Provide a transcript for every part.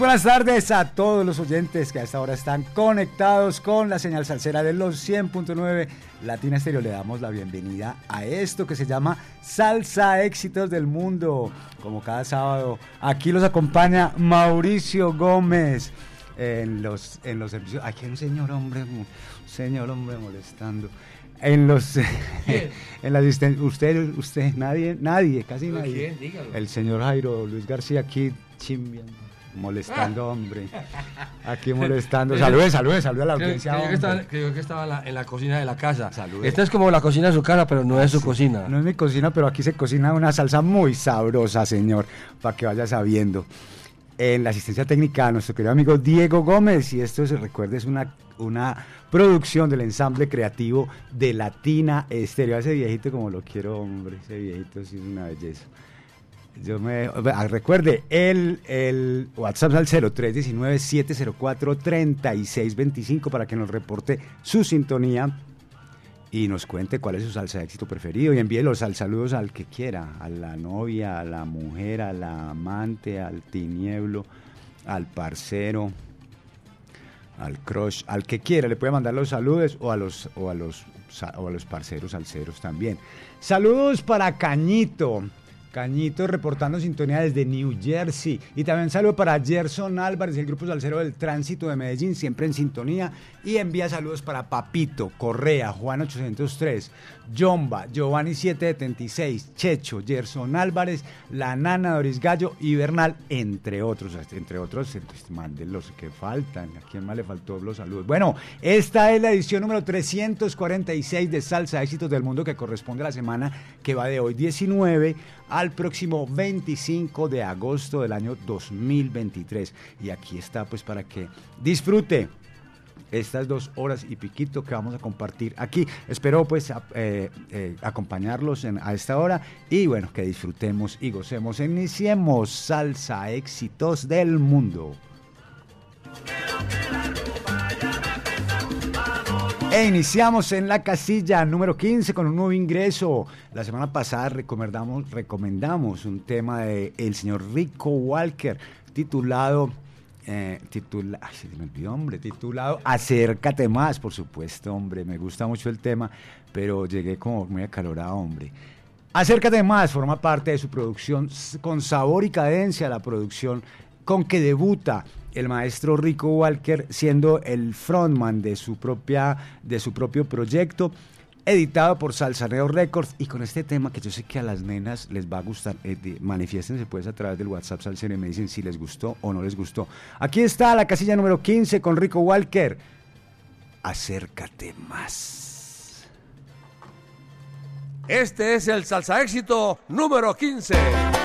Buenas tardes a todos los oyentes que a esta hora están conectados con la señal salsera de los 100.9 Latina Estéreo. Le damos la bienvenida a esto que se llama Salsa Éxitos del Mundo. Como cada sábado, aquí los acompaña Mauricio Gómez en los, en los servicios. Aquí hay un señor hombre, un señor hombre molestando en los en la usted usted nadie nadie casi nadie el señor Jairo Luis García aquí chimbiando molestando, hombre. Aquí molestando. Salude, salude, salude a la audiencia. Creo, que estaba, en la, cocina de la casa. Salude. Esta es como la cocina de su casa, pero no es su cocina. No es mi cocina, pero aquí se cocina una salsa muy sabrosa, señor, para que vaya sabiendo. En la asistencia técnica, nuestro querido amigo Diego Gómez, y esto se recuerde, es una, una producción del ensamble creativo de Latina Estéreo. Ese viejito como lo quiero, hombre, ese viejito sí es una belleza. Yo me ah, recuerde el, el WhatsApp al 0319-704-3625 para que nos reporte su sintonía y nos cuente cuál es su salsa de éxito preferido. Y envíe los saludos al que quiera, a la novia, a la mujer, a la amante, al tinieblo, al parcero, al crush, al que quiera, le puede mandar los saludos o a los o a los o a los parceros alceros también. Saludos para Cañito, Cañito reportando sintonía desde New Jersey. Y también saludo para Gerson Álvarez, el grupo salsero del tránsito de Medellín, siempre en sintonía. Y envía saludos para Papito, Correa, Juan 803, Jomba, Giovanni 776, Checho, Gerson Álvarez, La Nana, Doris Gallo y Bernal, entre otros. Entre otros, manden los que faltan. ¿A quién más le faltó los saludos? Bueno, esta es la edición número 346 de Salsa Éxitos del Mundo que corresponde a la semana que va de hoy 19 al próximo 25 de agosto del año 2023. Y aquí está pues para que disfrute estas dos horas y piquito que vamos a compartir aquí. Espero pues eh, eh, acompañarlos a esta hora y bueno, que disfrutemos y gocemos. Iniciemos Salsa Éxitos del Mundo. E iniciamos en la casilla número 15 con un nuevo ingreso. La semana pasada recomendamos, recomendamos un tema de señor Rico Walker titulado eh, titula, ay, se me olvidó, hombre, titulado Acércate más, por supuesto, hombre, me gusta mucho el tema, pero llegué como muy acalorado, hombre. Acércate más forma parte de su producción con sabor y cadencia, la producción con que debuta el maestro Rico Walker siendo el frontman de su, propia, de su propio proyecto, editado por Salsaneo Records y con este tema que yo sé que a las nenas les va a gustar, eh, manifiéstense pues a través del WhatsApp Salsaneo y me dicen si les gustó o no les gustó. Aquí está la casilla número 15 con Rico Walker. Acércate más. Este es el salsa éxito número 15.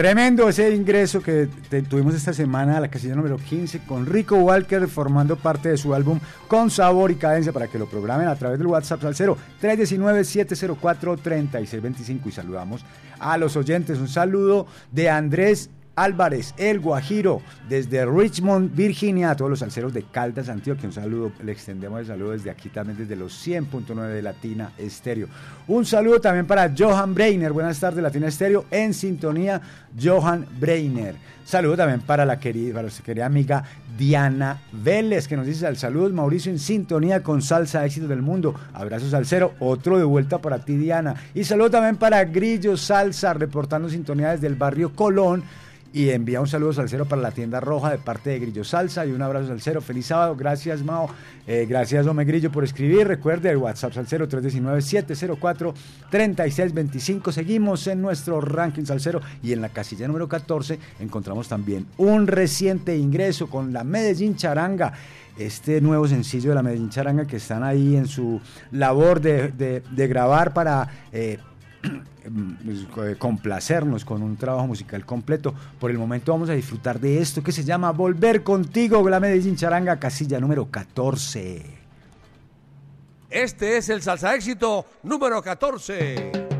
Tremendo ese ingreso que tuvimos esta semana a la casilla número 15 con Rico Walker formando parte de su álbum Con Sabor y Cadencia para que lo programen a través del WhatsApp al 0 319-704-3625 y saludamos a los oyentes. Un saludo de Andrés Álvarez, El Guajiro, desde Richmond, Virginia, a todos los salseros de Caldas, Antioquia. Un saludo, le extendemos el saludo desde aquí también, desde los 100.9 de Latina Estéreo. Un saludo también para Johan Breiner. Buenas tardes, Latina Estéreo, en sintonía, Johan Breiner. Saludo también para la querida, para nuestra querida amiga Diana Vélez, que nos dice al saludo Mauricio en sintonía con Salsa Éxito del Mundo. Abrazos Salcero, otro de vuelta para ti, Diana. Y saludo también para Grillo Salsa, reportando sintonía desde el barrio Colón y envía un saludo salsero para la tienda roja de parte de Grillo Salsa y un abrazo salsero. Feliz sábado. Gracias, Mao. Eh, gracias, Ome Grillo, por escribir. Recuerde el WhatsApp salsero 319-704-3625. Seguimos en nuestro ranking salsero y en la casilla número 14 encontramos también un reciente ingreso con la Medellín Charanga este nuevo sencillo de la Medellín Charanga que están ahí en su labor de, grabar para Eh, complacernos con un trabajo musical completo. Por el momento vamos a disfrutar de esto que se llama Volver contigo, la Medellín Charanga, casilla número 14. Este es el salsa éxito número 14.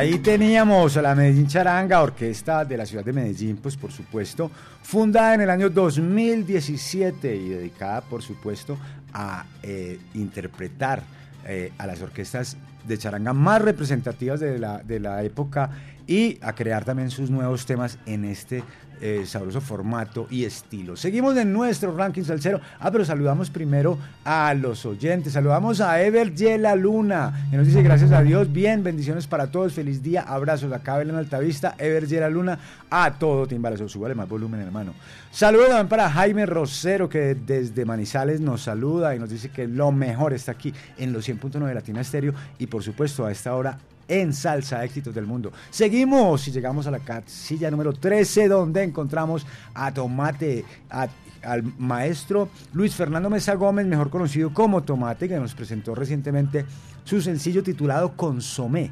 Ahí teníamos a la Medellín Charanga, orquesta de la ciudad de Medellín, pues por supuesto, fundada en el año 2017 y dedicada, por supuesto, a eh, interpretar eh, a las orquestas de charanga más representativas de la, de la época y a crear también sus nuevos temas en este eh, sabroso formato y estilo. Seguimos en nuestro ranking salsero. Ah, pero saludamos primero a los oyentes. Saludamos a Ever Yela Luna, que nos dice gracias a Dios. Bien, bendiciones para todos. Feliz día. Abrazos acá, Belén Altavista. Ever Yela Luna. A todo Timbalazo. Súbale más volumen, hermano. Saludos también para Jaime Rosero, que desde Manizales nos saluda y nos dice que lo mejor está aquí en los 100.9 de Latina Estéreo. Y por supuesto, a esta hora en Salsa Éxitos del Mundo. Seguimos y llegamos a la casilla número 13 donde encontramos a Tomate, al maestro Luis Fernando Mesa Gómez, mejor conocido como Tomate, que nos presentó recientemente su sencillo titulado Consomé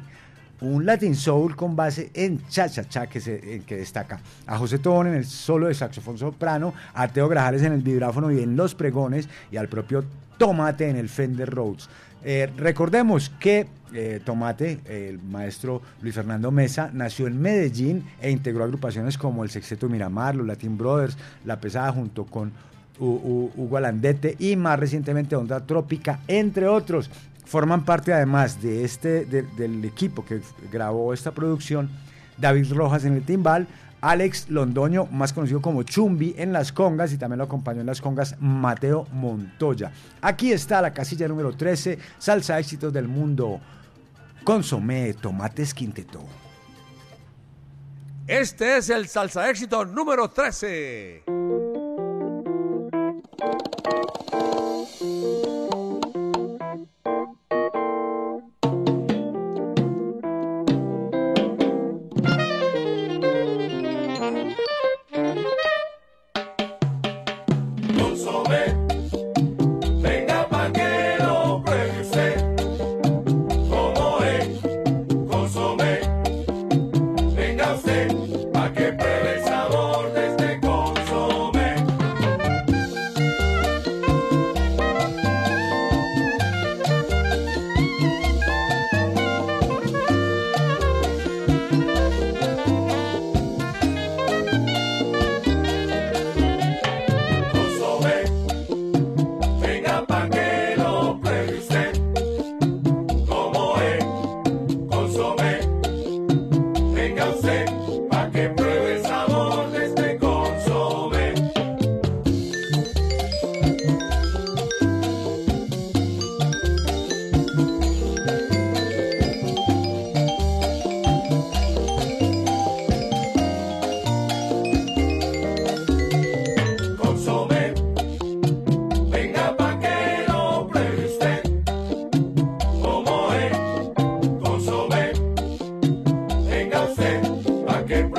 un Latin Soul con base en cha-cha-cha que, se, que destaca a José Tobón en el solo de saxofón soprano, a Teo Grajales en el vibráfono y en los pregones y al propio Tomate en el Fender Rhodes. Eh, recordemos que eh, Tomate, el maestro Luis Fernando Mesa, nació en Medellín e integró agrupaciones como el Sexteto Miramar, los Latin Brothers, La Pesada junto con Hugo Alandete y más recientemente Onda Trópica, entre otros. Forman parte además de este, del equipo que grabó esta producción David Rojas en el timbal, Alex Londoño, más conocido como Chumbi en las congas y también lo acompañó en las congas Mateo Montoya. Aquí está la casilla número 13, salsa éxitos del mundo, consomé, tomates quinteto. Este es el salsa éxito número 13. café, pa' que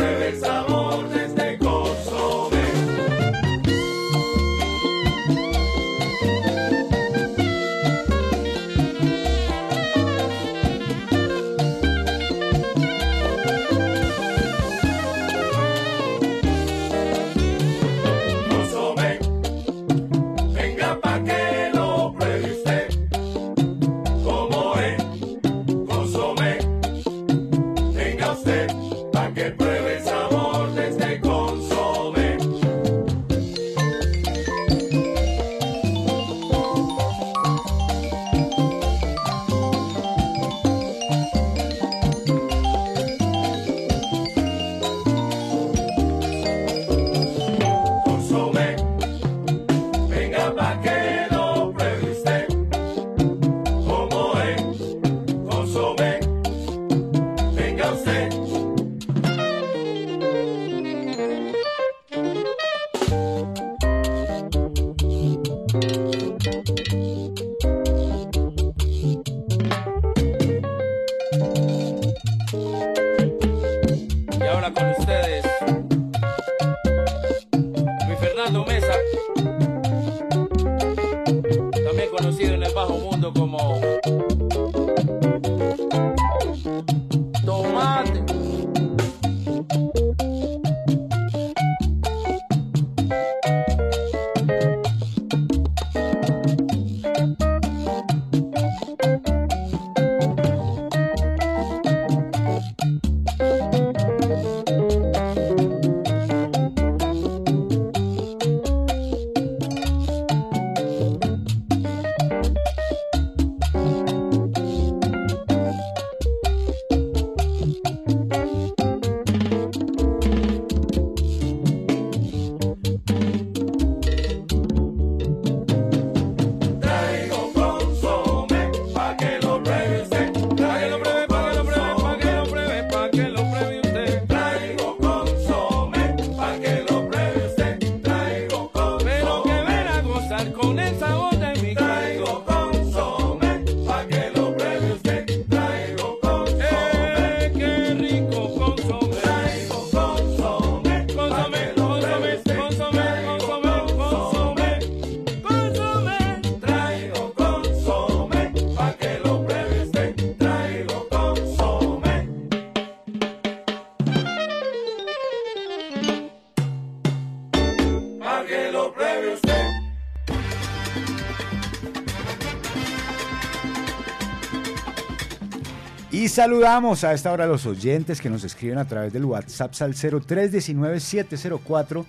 saludamos a esta hora a los oyentes que nos escriben a través del WhatsApp al 0319-704.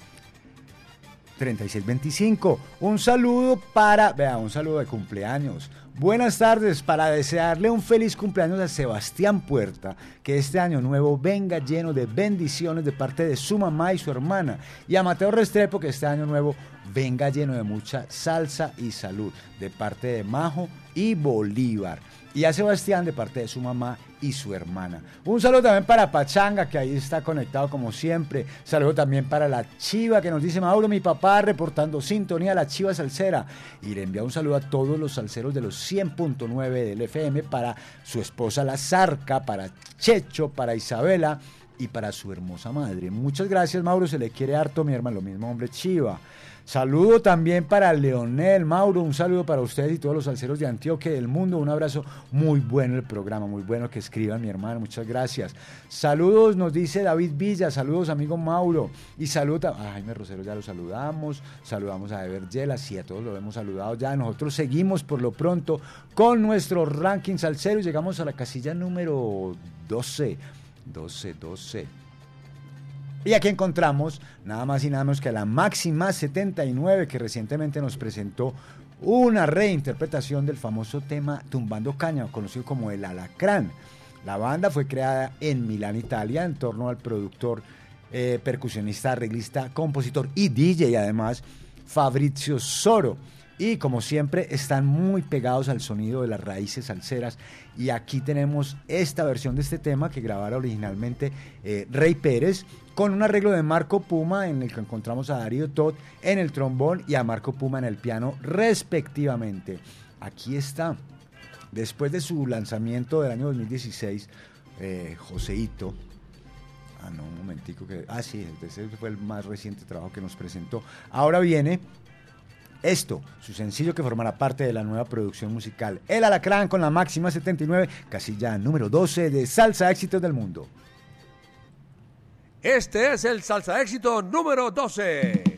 3625. Un saludo para, vea, un saludo de cumpleaños. Buenas tardes para desearle un feliz cumpleaños a Sebastián Puerta, que este año nuevo venga lleno de bendiciones de parte de su mamá y su hermana. Y a Mateo Restrepo, que este año nuevo venga lleno de mucha salsa y salud de parte de Majo y Bolívar y a Sebastián de parte de su mamá y su hermana. Un saludo también para Pachanga, que ahí está conectado como siempre. Saludo también para la Chiva, que nos dice Mauro, mi papá, reportando sintonía, la Chiva Salsera. Y le envía un saludo a todos los salseros de los 100.9 del FM, para su esposa La Zarca, para Checho, para Isabela y para su hermosa madre. Muchas gracias, Mauro, se le quiere harto, mi hermano, lo mismo hombre Chiva. Saludo también para Leonel, Mauro, un saludo para ustedes y todos los salseros de Antioquia del mundo. Un abrazo muy bueno el programa, muy bueno que escriban mi hermano, muchas gracias. Saludos, nos dice David Villa, saludos amigo Mauro. Y saluda a Jaime Rosero, ya lo saludamos, saludamos a Ever Yelas, sí, a todos lo hemos saludado ya. Nosotros seguimos por lo pronto con nuestro ranking salsero y llegamos a la casilla número 12. 12, 12. Y aquí encontramos nada más y nada menos que a la Máxima 79 que recientemente nos presentó una reinterpretación del famoso tema Tumbando Caña, conocido como el Alacrán. La banda fue creada en Milán, Italia, en torno al productor, eh, percusionista, arreglista, compositor y DJ además, Fabrizio Soro y como siempre están muy pegados al sonido de las raíces salseras y aquí tenemos esta versión de este tema que grabara originalmente eh, Rey Pérez con un arreglo de Marco Puma en el que encontramos a Darío Todd en el trombón y a Marco Puma en el piano respectivamente. Aquí está. Después de su lanzamiento del año 2016, eh, Joseito, ah no, un momentico que, ah sí, ese fue el más reciente trabajo que nos presentó. Ahora viene esto, su sencillo que formará parte de la nueva producción musical El Alacrán con la máxima 79, casilla número 12 de Salsa Éxitos del Mundo. Este es el Salsa Éxito número 12.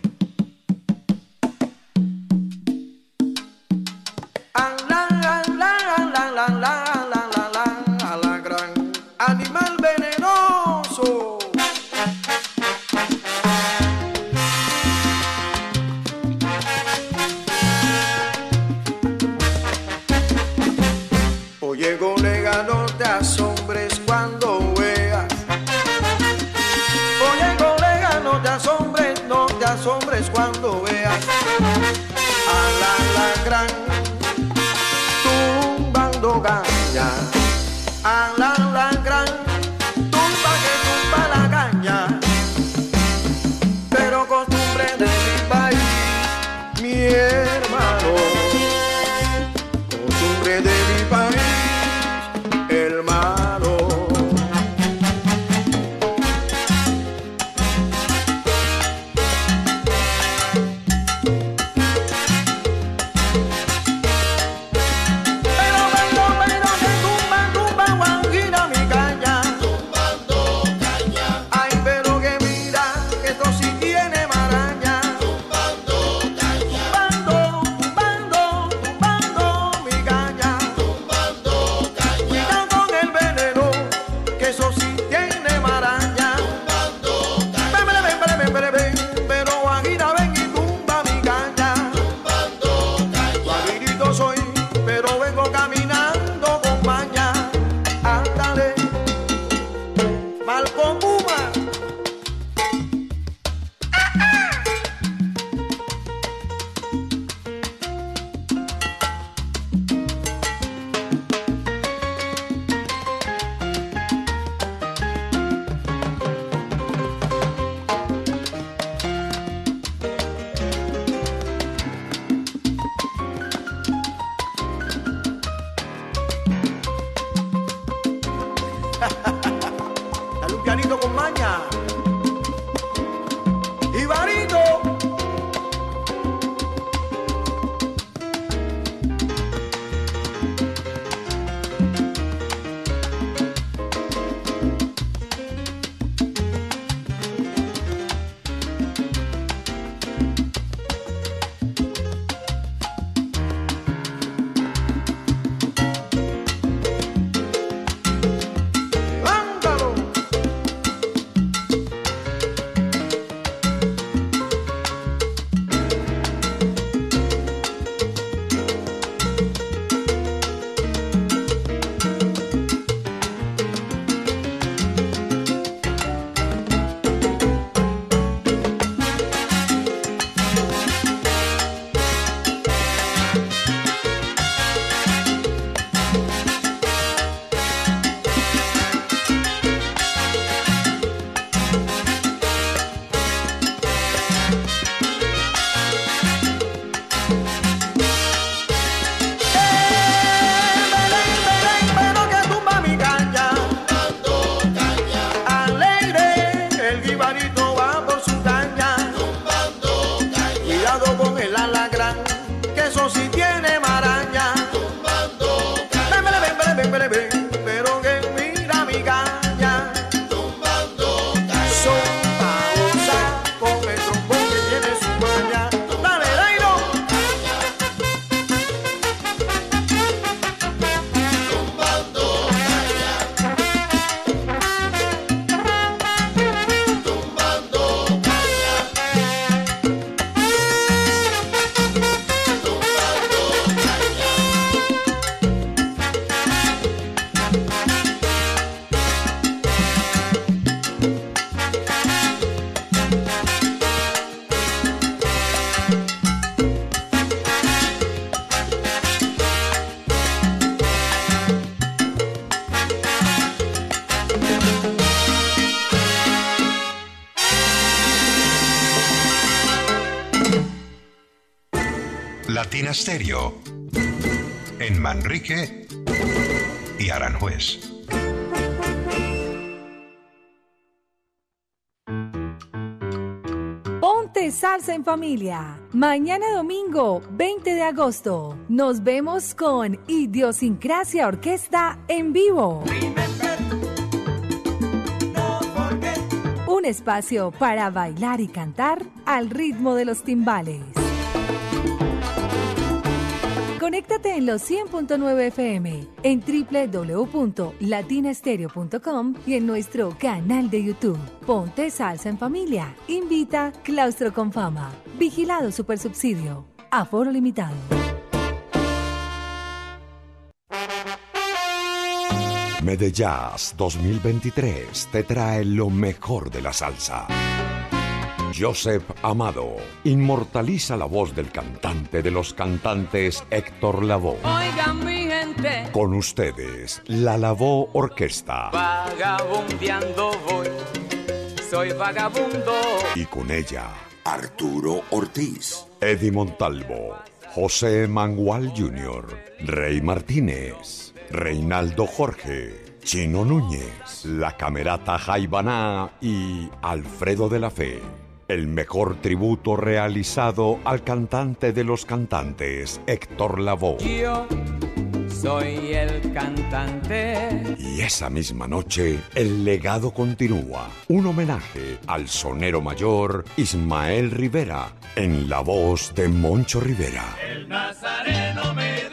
Y Aranjuez. Ponte salsa en familia. Mañana domingo, 20 de agosto, nos vemos con Idiosincrasia Orquesta en vivo. Un espacio para bailar y cantar al ritmo de los timbales. Conéctate en los 100.9 FM, en www.latinastereo.com y en nuestro canal de YouTube. Ponte salsa en familia. Invita Claustro con Fama. Vigilado Supersubsidio. Aforo limitado. Medellas 2023 te trae lo mejor de la salsa. Joseph Amado inmortaliza la voz del cantante de los cantantes Héctor Lavoe. Oigan mi gente. Con ustedes, la Lavoe Orquesta. Vagabundeando voy, soy vagabundo. Y con ella, Arturo Ortiz. Eddie Montalvo, José Mangual Jr., Rey Martínez, Reinaldo Jorge, Chino Núñez, la Camerata Jaibaná y Alfredo de la Fe. El mejor tributo realizado al cantante de los cantantes, Héctor Lavoe. Yo soy el cantante. Y esa misma noche, el legado continúa. Un homenaje al sonero mayor Ismael Rivera, en la voz de Moncho Rivera. El nazareno me.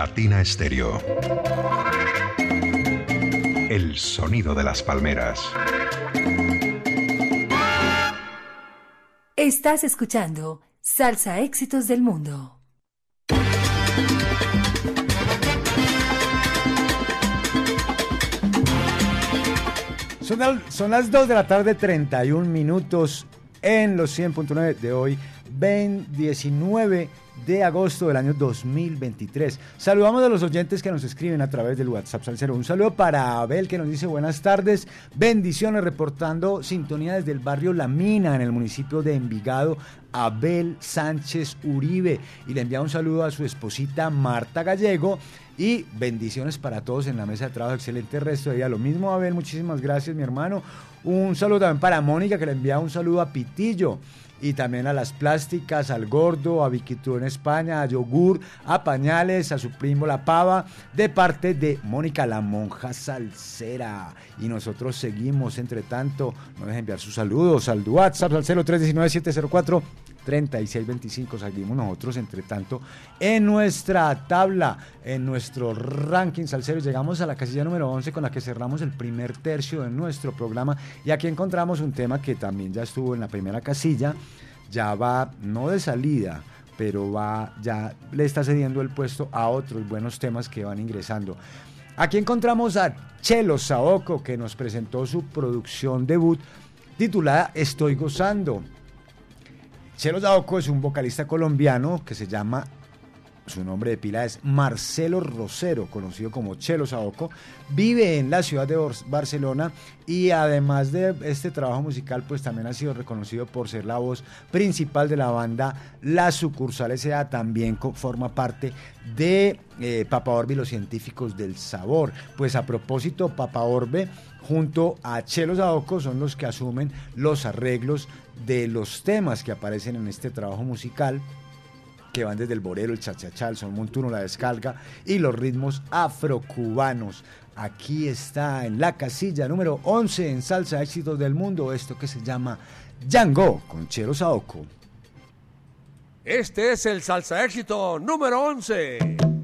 Latina Stereo. El sonido de las palmeras. Estás escuchando Salsa Éxitos del Mundo. Son, al- son las 2 de la tarde, 31 minutos en los 100.9 de hoy, 20, 19 de agosto del año 2023. Saludamos a los oyentes que nos escriben a través del WhatsApp Salcero. Un saludo para Abel que nos dice buenas tardes, bendiciones, reportando sintonía desde el barrio La Mina en el municipio de Envigado. Abel Sánchez Uribe y le envía un saludo a su esposita Marta Gallego y bendiciones para todos en la mesa de trabajo. Excelente resto de día. Lo mismo, Abel. Muchísimas gracias, mi hermano. Un saludo también para Mónica, que le envía un saludo a Pitillo. Y también a las plásticas, al gordo, a Viquitú en España, a Yogur, a Pañales, a su primo La Pava, de parte de Mónica la Monja Salsera. Y nosotros seguimos, entre tanto, no dejen enviar sus saludos al WhatsApp, al 0319-704. 3625. Seguimos nosotros, entre tanto, en nuestra tabla, en nuestro ranking salsero. Llegamos a la casilla número 11 con la que cerramos el primer tercio de nuestro programa. Y aquí encontramos un tema que también ya estuvo en la primera casilla. Ya va, no de salida, pero va, ya le está cediendo el puesto a otros buenos temas que van ingresando. Aquí encontramos a Chelo Saoco, que nos presentó su producción debut titulada Estoy gozando. Chelo Saoco es un vocalista colombiano que se llama, su nombre de pila es Marcelo Rosero, conocido como Chelo Saoco. Vive en la ciudad de Barcelona y además de este trabajo musical, pues también ha sido reconocido por ser la voz principal de la banda La Sucursal S.A. También forma parte de eh, Papa Orbe y los científicos del sabor. Pues a propósito, Papa Orbe junto a Chelo Saoco son los que asumen los arreglos de los temas que aparecen en este trabajo musical que van desde el bolero, el chachachá, el son montuno, la descarga y los ritmos afrocubanos. Aquí está en la casilla número 11 en Salsa Éxitos del Mundo, esto que se llama Django con Chelo Saoco. Este es el salsa éxito número 11.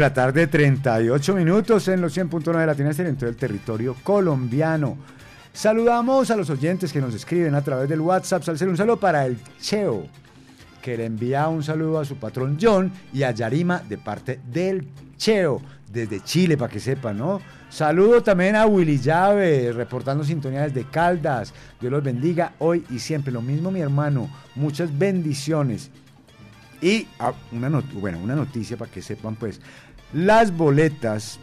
La tarde, 38 minutos en los 100.9 de Latina en todo el territorio colombiano. Saludamos a los oyentes que nos escriben a través del WhatsApp. Salcedo, un saludo para el Cheo, que le envía un saludo a su patrón John y a Yarima de parte del Cheo, desde Chile, para que sepan, ¿no? Saludo también a Willy Llave, reportando sintonía desde Caldas. Dios los bendiga hoy y siempre. Lo mismo mi hermano. Muchas bendiciones. Y ah, una, bueno, una noticia para que sepan, pues, las boletas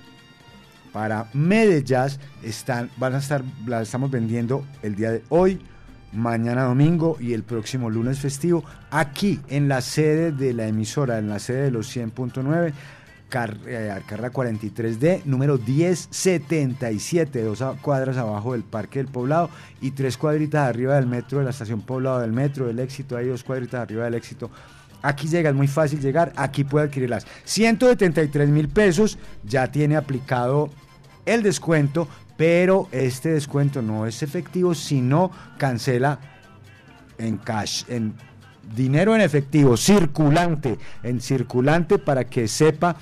para Medellín están, van a estar, las estamos vendiendo el día de hoy, mañana domingo y el próximo lunes festivo, aquí en la sede de la emisora, en la sede de los 100.9. Eh, carrera 43D, número 1077, dos cuadras abajo del Parque del Poblado y tres cuadritas arriba del metro de la estación Poblado del metro del éxito, hay dos cuadritas arriba del éxito Aquí llega, es muy fácil llegar, aquí puede adquirirlas. 173 mil pesos, ya tiene aplicado el descuento, pero este descuento no es efectivo, sino cancela en cash, en dinero en efectivo, circulante, en circulante para que sepa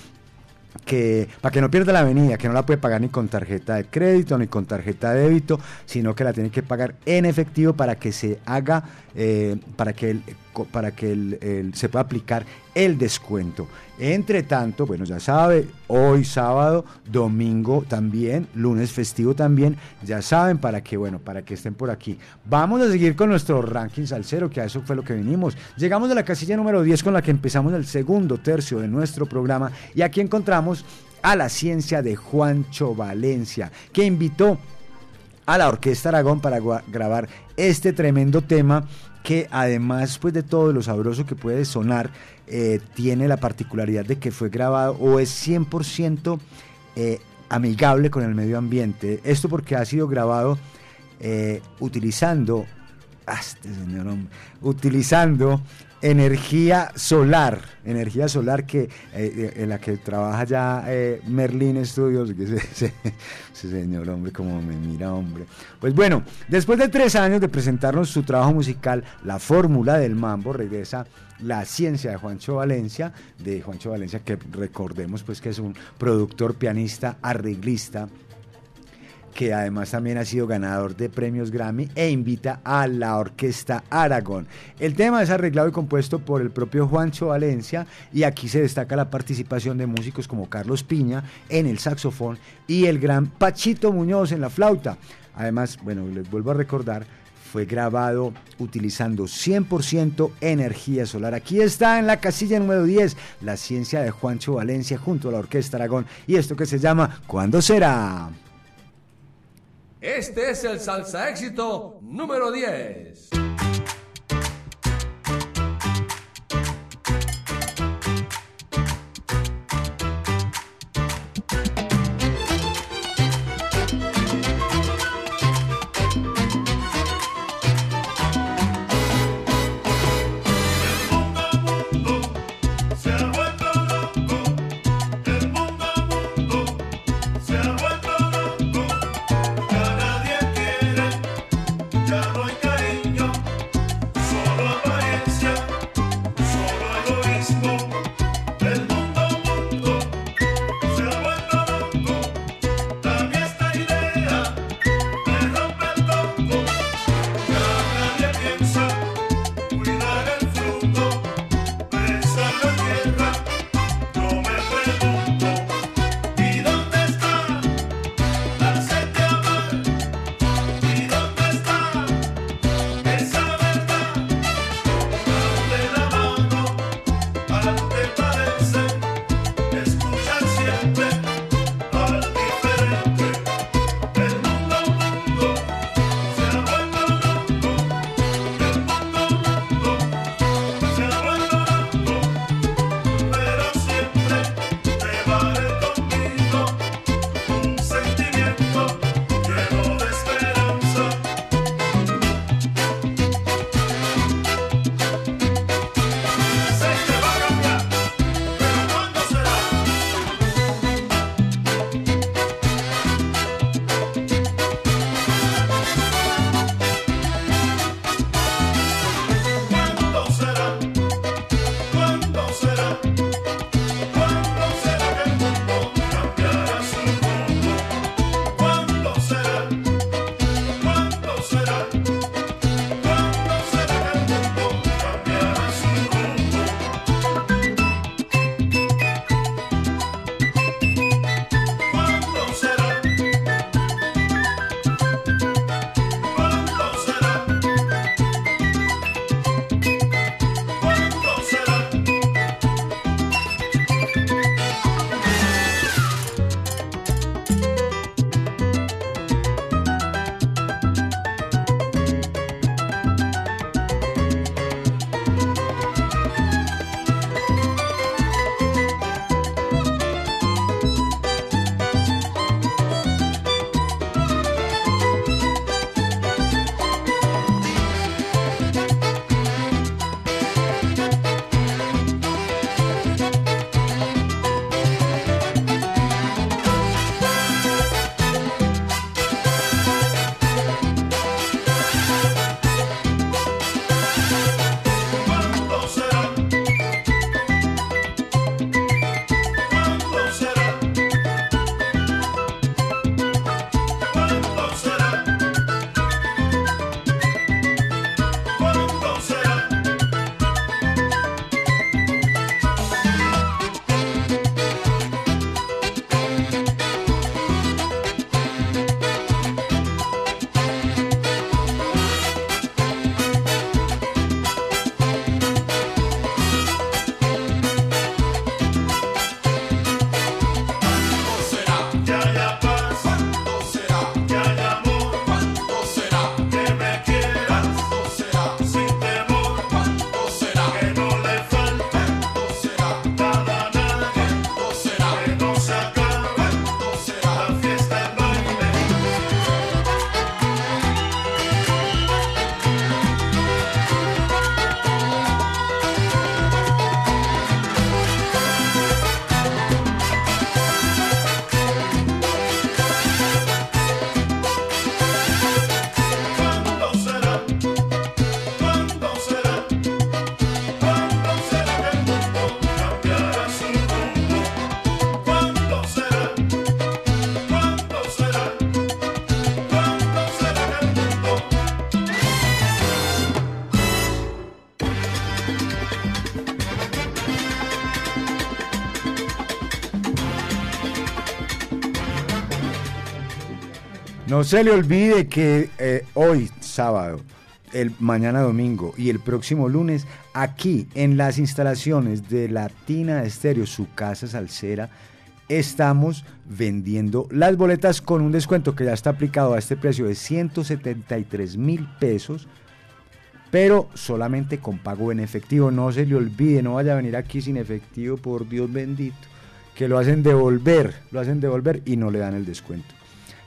que para que no pierda la avenida, que no la puede pagar ni con tarjeta de crédito ni con tarjeta de débito, sino que la tiene que pagar en efectivo para que se haga, eh, para que, para que se pueda aplicar el descuento. Entre tanto, bueno, ya sabe, hoy sábado, domingo también, lunes festivo también, ya saben para que, bueno, para que estén por aquí. Vamos a seguir con nuestro ranking salsero, que a eso fue lo que vinimos. Llegamos a la casilla número 10 con la que empezamos el segundo tercio de nuestro programa y aquí encontramos a la ciencia de Juancho Valencia, que invitó a la Orquesta Aragón para grabar este tremendo tema que además pues de todo lo sabroso que puede sonar, eh, tiene la particularidad de que fue grabado o es 100% eh, amigable con el medio ambiente. Esto porque ha sido grabado eh, utilizando, este utilizando energía solar, energía solar que en la que trabaja ya Merlin Studios, ese, señor hombre como me mira hombre. Pues bueno, después de tres años de presentarnos su trabajo musical, La Fórmula del Mambo, regresa la ciencia de Juancho Valencia, de Juancho Valencia, que recordemos pues que es un productor, pianista, arreglista, que además también ha sido ganador de premios Grammy e invita a la Orquesta Aragón. El tema es arreglado y compuesto por el propio Juancho Valencia y aquí se destaca la participación de músicos como Carlos Piña en el saxofón y el gran Pachito Muñoz en la flauta. Además, bueno, les vuelvo a recordar, fue grabado utilizando 100% energía solar. Aquí está en la casilla número 10 la ciencia de Juancho Valencia junto a la Orquesta Aragón y esto que se llama ¿Cuándo será? Este es el salsa éxito número 10. No se le olvide que eh, hoy, sábado, el mañana domingo y el próximo lunes, aquí en las instalaciones de Latina Estéreo, su casa salsera, estamos vendiendo las boletas con un descuento que ya está aplicado a este precio de 173 mil pesos, pero solamente con pago en efectivo. No se le olvide, no vaya a venir aquí sin efectivo, por Dios bendito, que lo hacen devolver, lo hacen devolver y no le dan el descuento.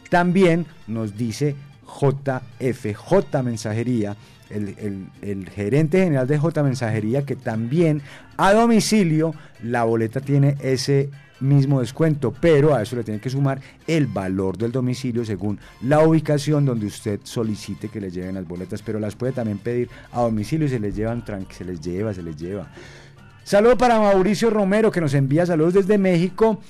También nos dice JFJ Mensajería, el, el, gerente general de J Mensajería, que también a domicilio la boleta tiene ese mismo descuento, pero a eso le tiene que sumar el valor del domicilio según la ubicación donde usted solicite que le lleven las boletas, pero las puede también pedir a domicilio y se les llevan, se les lleva, se les lleva. Saludo para Mauricio Romero que nos envía saludos desde México.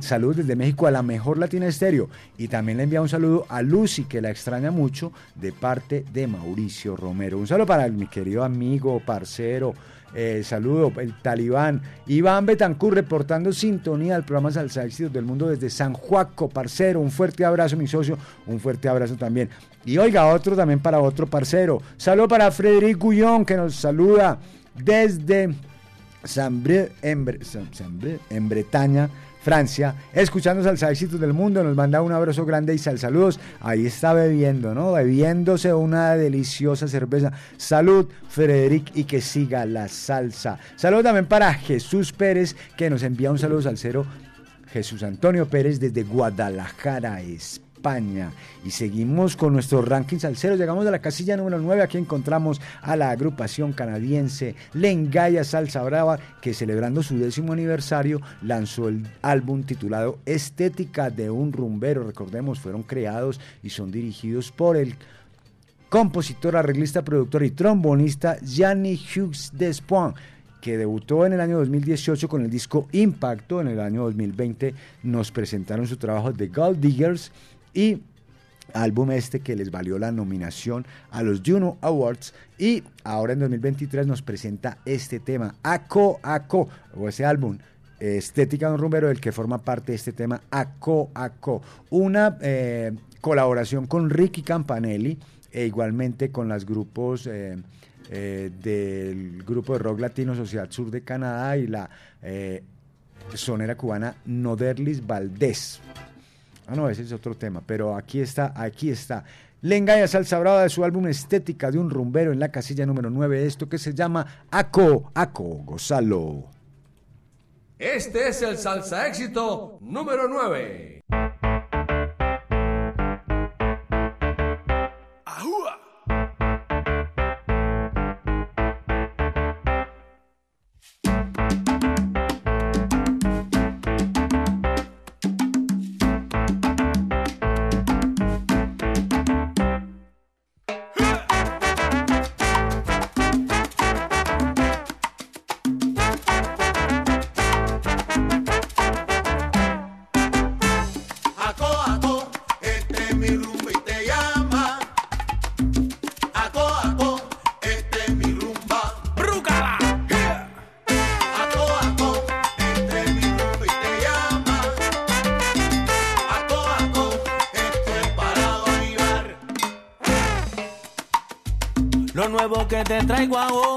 Saludos desde México a la mejor Latina Estéreo. Y también le envía un saludo a Lucy que la extraña mucho de parte de Mauricio Romero. Un saludo para mi querido amigo, parcero. Eh, saludo, el talibán. Iván Betancur reportando sintonía al programa Salsa del Mundo desde San Juaco, parcero. Un fuerte abrazo, mi socio. Un fuerte abrazo también. Y oiga, otro también para otro parcero. Saludo para Frederic Gullón que nos saluda desde En, Bretaña, Francia, escuchando Salsa Éxitos del Mundo, nos manda un abrazo grande y sal saludos. Ahí está bebiendo, ¿no? Bebiéndose una deliciosa cerveza. Salud, Frederic, y que siga la salsa. Saludos también para Jesús Pérez, que nos envía un saludo salsero. Jesús Antonio Pérez desde Guadalajara, España. España. Y seguimos con nuestro ranking salsero. Llegamos a la casilla número 9. Aquí encontramos a la agrupación canadiense Lengaya Salsa Brava, que celebrando su décimo aniversario lanzó el álbum titulado Estética de un rumbero. Recordemos, fueron creados y son dirigidos por el compositor, arreglista, productor y trombonista Gianni Hughes Despoint que debutó en el año 2018 con el disco Impacto, en el año 2020 nos presentaron su trabajo The Gold Diggers y álbum este que les valió la nominación a los Juno Awards y ahora en 2023 nos presenta este tema, Aco Aco, o ese álbum. Estética de un rumbero del que forma parte este tema Aco Aco, una eh, colaboración con Ricky Campanelli e igualmente con los grupos eh, eh, del grupo de rock latino Sociedad Sur de Canadá y la sonera cubana Noderlis Valdés. Ah, no, ese es otro tema, pero aquí está, aquí está. Lengaya Salsa Brava de su álbum Estética de un rumbero en la casilla número 9, esto que se llama Aco, Aco, Gozalo. Este es el salsa éxito número 9. Traigo ahora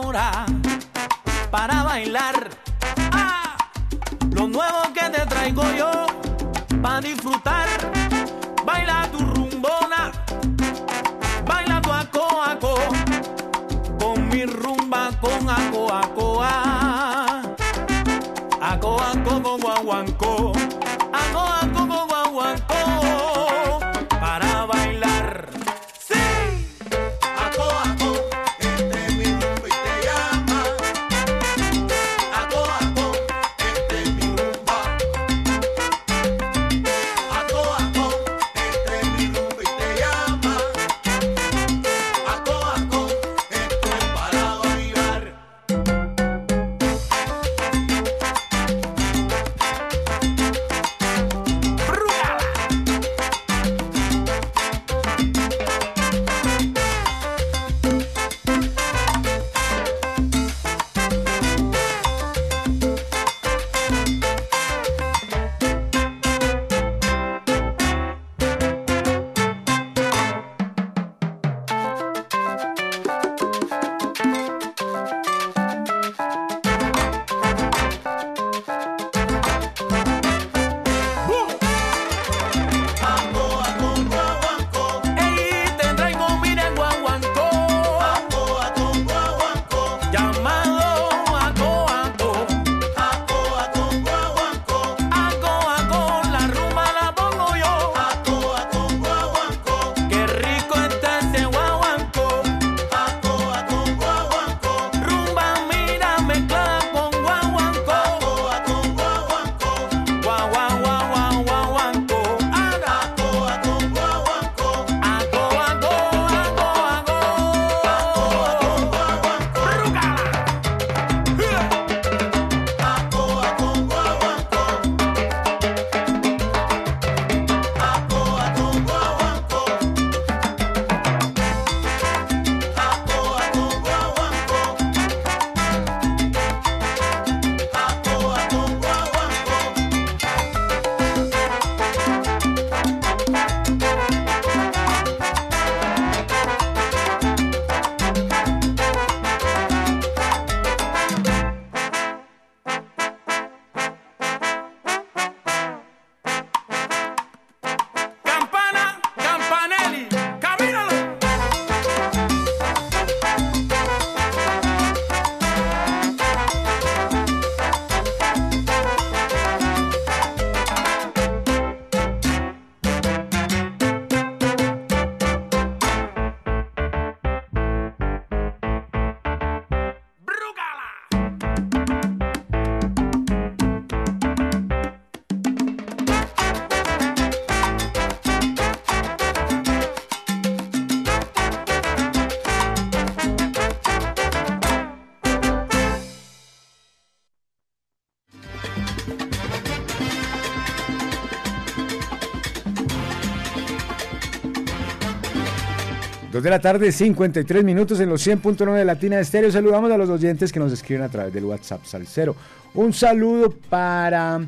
de la tarde, 53 minutos en los 100.9 de Latina Estéreo. Saludamos a los oyentes que nos escriben a través del WhatsApp Salcero. Un saludo para.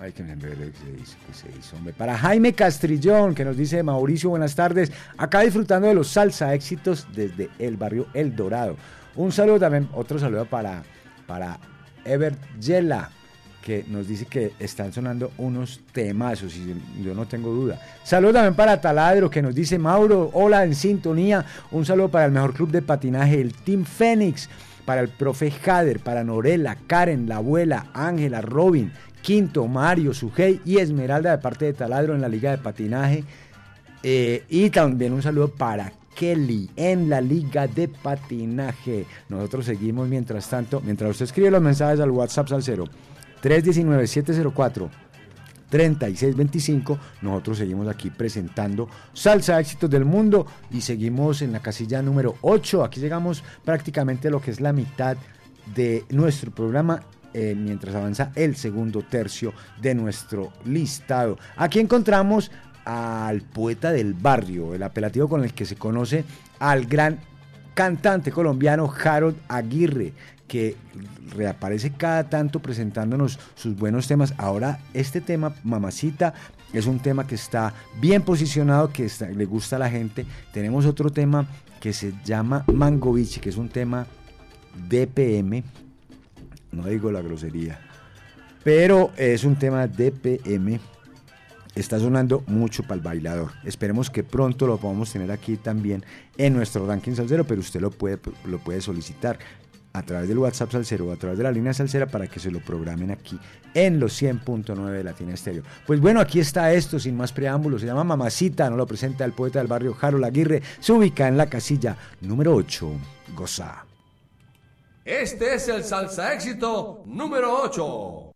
Ay, que me, me, me, se hizo, hombre. Para Jaime Castrillón, que nos dice Mauricio, buenas tardes. Acá disfrutando de los salsa éxitos desde el barrio El Dorado. Un saludo también, otro saludo para, para Ebert Yela, que nos dice que están sonando unos temazos y yo no tengo duda. Saludo también para Taladro que nos dice Mauro, hola en sintonía. Un saludo para el mejor club de patinaje, el Team Fénix, para el profe Jader, para Norela, Karen, la abuela, Ángela, Robin, Quinto, Mario, Sujei y Esmeralda de parte de Taladro en la liga de patinaje. Eh, y también un saludo para Kelly en la liga de patinaje. Nosotros seguimos mientras tanto, mientras usted escribe los mensajes al WhatsApp cero 319-704-3625. Nosotros seguimos aquí presentando Salsa Éxitos del Mundo y seguimos en la casilla número 8. Aquí llegamos prácticamente a lo que es la mitad de nuestro programa. Eh, mientras avanza el segundo tercio de nuestro listado. Aquí encontramos al poeta del barrio, el apelativo con el que se conoce al gran cantante colombiano Harold Aguirre, que reaparece cada tanto presentándonos sus buenos temas. Ahora este tema, Mamacita, es un tema que está bien posicionado, que le gusta a la gente. Tenemos otro tema que se llama Mangovich, que es un tema DPM, no digo la grosería, pero es un tema DPM. Está sonando mucho para el bailador. Esperemos que pronto lo podamos tener aquí también en nuestro ranking salsero, pero usted lo puede, lo puede solicitar a través del WhatsApp Salcero o a través de la línea Salcera para que se lo programen aquí en los 100.9 de Latina Estéreo. Pues bueno, aquí está esto, sin más preámbulos. Se llama Mamacita, no lo presenta el poeta del barrio Harold Aguirre. Se ubica en la casilla número 8. Goza. Este es el salsa éxito número 8.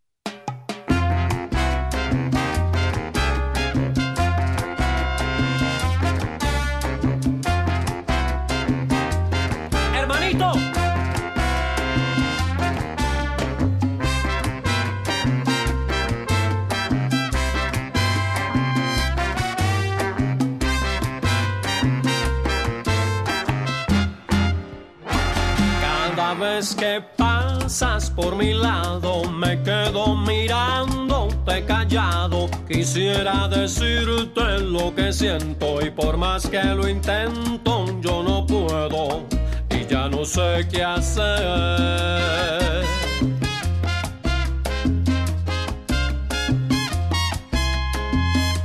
Por mi lado me quedo mirándote callado. Quisiera decirte lo que siento y por más que lo intento yo no puedo y ya no sé qué hacer.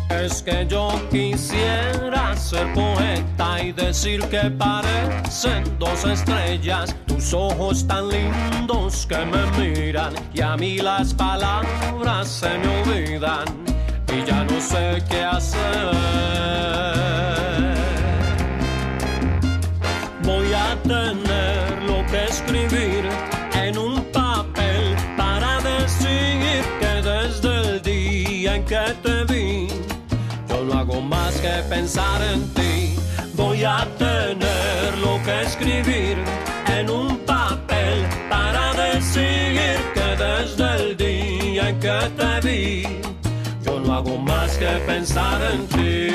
Es que yo quisiera ser poeta y decir que parecen dos estrellas, tus ojos tan lindos que me miran y a mí las palabras se me olvidan y ya no sé qué hacer. Voy a tener lo que escribir en un papel para decir que desde el día en que te vi hago más que pensar en ti. Voy a tener lo que escribir que te vi, yo no hago más que pensar en ti.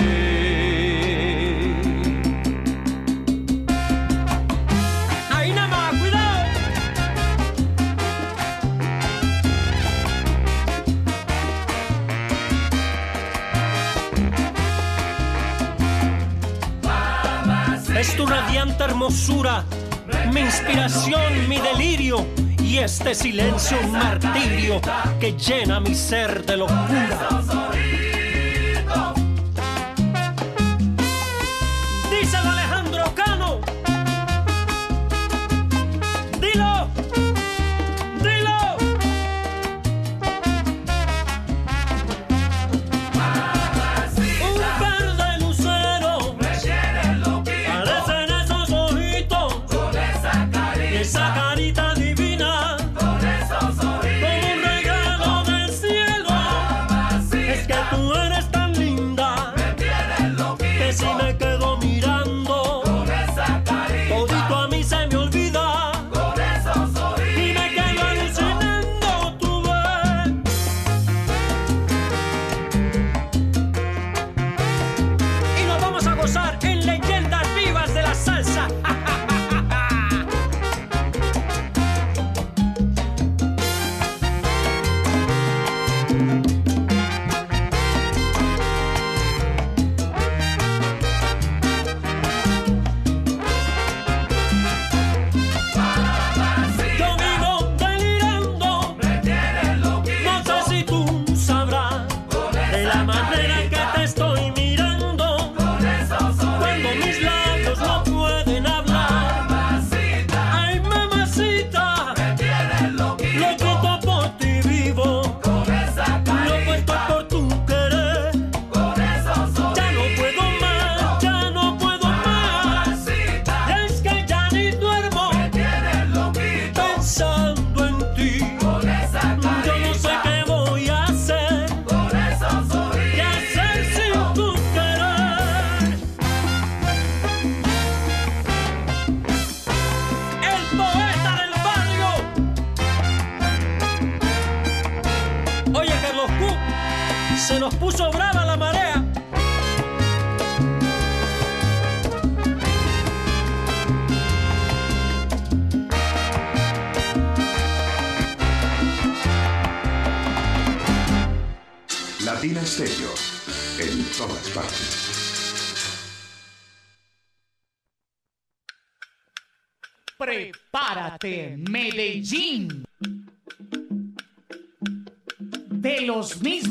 Es tu radiante hermosura, mi inspiración, mi delirio y este silencio un martirio que llena mi ser de locura.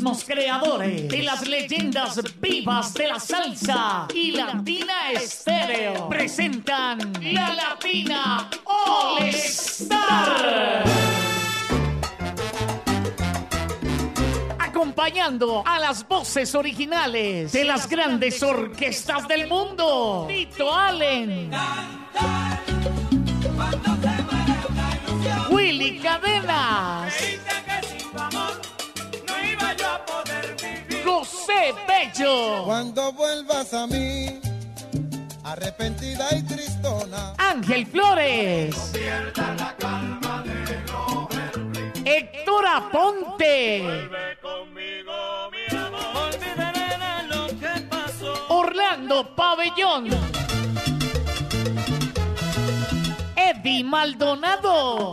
Mismos creadores de las leyendas vivas de la salsa y Latina Estéreo presentan la Latina All Star. acompañando a las voces originales de las grandes orquestas del mundo. Tito Allen. Willy Cadenas. José Bello. Cuando vuelvas a mí, arrepentida y tristona. Ángel Flores. Héctor Aponte. Orlando Pabellón. Eddie Maldonado.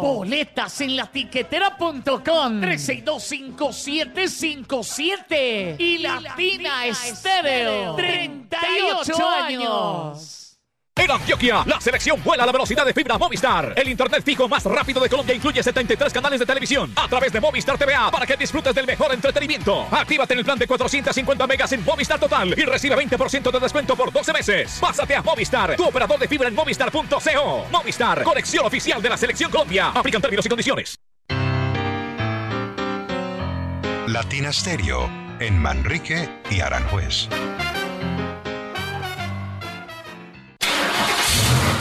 Boletas en la tiquetera.com 3625757 y Latina Estéreo 38 años. En Antioquia, la selección vuela a la velocidad de fibra Movistar. El internet fijo más rápido de Colombia incluye 73 canales de televisión a través de Movistar TVA para que disfrutes del mejor entretenimiento. Actívate en el plan de 450 megas en Movistar Total y recibe 20% de descuento por 12 meses. Pásate a Movistar, tu operador de fibra en movistar.co. Movistar, conexión oficial de la selección Colombia. Aplican términos y condiciones. Latina Stereo en Manrique y Aranjuez.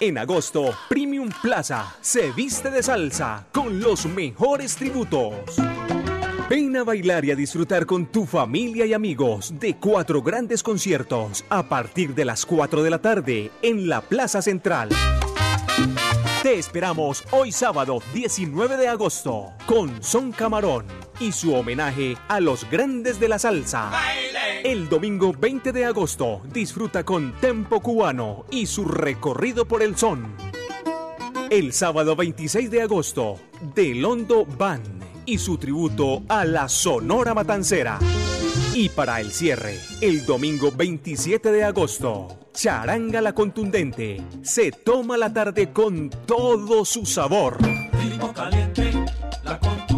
En agosto, Premium Plaza se viste de salsa con los mejores tributos. Ven a bailar y a disfrutar con tu familia y amigos de cuatro grandes conciertos a partir de las 4 de la tarde en la Plaza Central. Te esperamos hoy sábado 19 de agosto con Son Camarón y su homenaje a los grandes de la salsa. El domingo 20 de agosto disfruta con Tempo Cubano y su recorrido por el son. El sábado 26 de agosto, Delondo Van y su tributo a la Sonora Matancera. Y para el cierre, el domingo 27 de agosto, Charanga la Contundente se toma la tarde con todo su sabor. la contundente.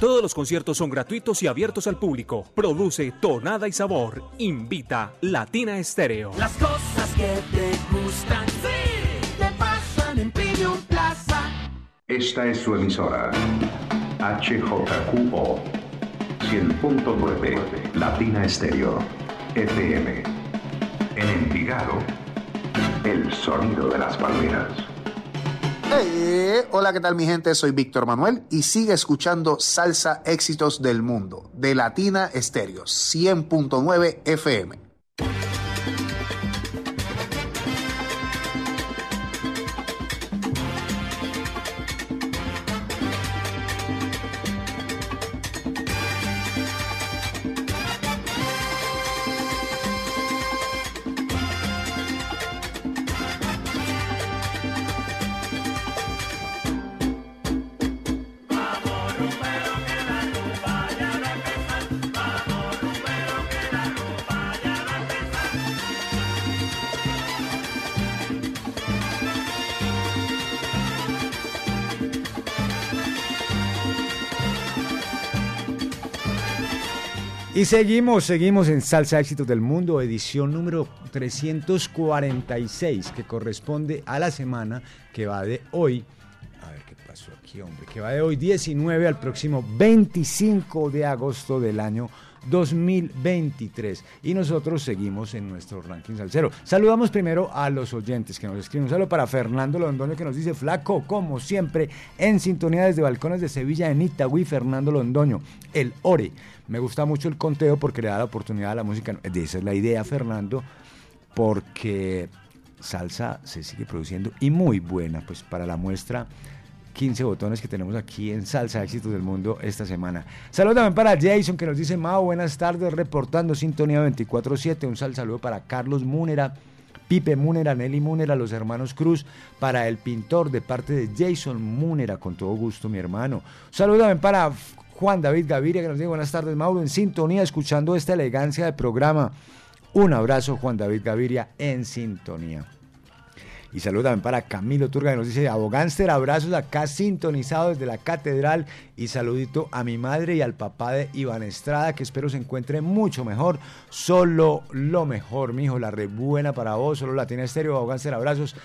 Todos los conciertos son gratuitos y abiertos al público. Produce Tonada y Sabor. Invita Latina Estéreo. Las cosas que te gustan, sí, te pasan en Premium Plaza. Esta es su emisora. HJQO 100.9 Latina Estéreo FM. En Envigado, el sonido de las palmeras. Hey, hola, ¿qué tal mi gente? Soy Víctor Manuel y sigue escuchando Salsa Éxitos del Mundo de Latina Estéreo 100.9 FM. Y seguimos, seguimos en Salsa Éxitos del Mundo, edición número 346, que corresponde a la semana que va de hoy. A ver qué pasó aquí, hombre. Que va de hoy 19 al próximo 25 de agosto del año 2023. Y nosotros seguimos en nuestro ranking salsero. Saludamos primero a los oyentes que nos escriben. Un saludo para Fernando Londoño que nos dice, flaco, como siempre, en sintonía desde Balcones de Sevilla, en Itagüí, Fernando Londoño. El Ore. Me gusta mucho el conteo porque le da la oportunidad a la música. De esa es la idea, Fernando, porque salsa se sigue produciendo y muy buena. Pues para la muestra 15 botones que tenemos aquí en Salsa Éxitos del Mundo esta semana. Saludos también para Jason que nos dice, Mao, buenas tardes, reportando Sintonía 24-7. Un sal saludo para Carlos Múnera, Pipe Múnera, Nelly Múnera, los hermanos Cruz, para el pintor de parte de Jason Múnera, con todo gusto, mi hermano. Saludos también para Juan David Gaviria que nos dice, buenas tardes, Mauro, en sintonía, escuchando esta elegancia de programa. Un abrazo, Juan David Gaviria, en sintonía. Y saludos también para Camilo Turga, que nos dice, Abogánster, abrazos acá sintonizado desde la catedral. Y saludito a mi madre y al papá de Iván Estrada, que espero se encuentre mucho mejor. Solo lo mejor, mijo, la re buena para vos, solo la tiene estéreo, Abogánster, abrazos.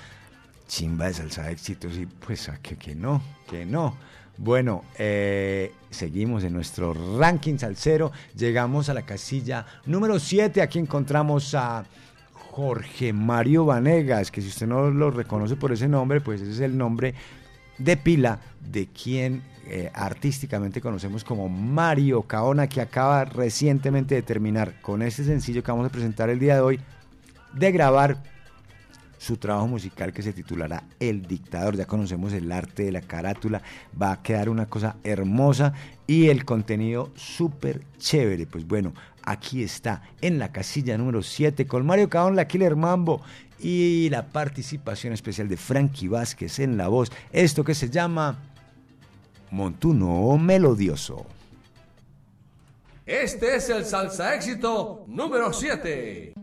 Chimba de salsa de éxitos, y pues, ¿a que, que no, que no. Bueno, eh, seguimos en nuestro ranking salsero. Llegamos a la casilla número 7. Aquí encontramos a Jorge Mario Vanegas, que si usted no lo reconoce por ese nombre, pues ese es el nombre de pila de quien eh, artísticamente conocemos como Mario Caona, que acaba recientemente de terminar con este sencillo que vamos a presentar el día de hoy, de grabar su trabajo musical que se titulará El Dictador. Ya conocemos el arte de la carátula, va a quedar una cosa hermosa y el contenido súper chévere. Pues bueno, aquí está en la casilla número 7 con Mario Caón, la Killer Mambo y la participación especial de Frankie Vázquez en la voz. Esto que se llama Montuno Melodioso. Este es el salsa éxito número 7.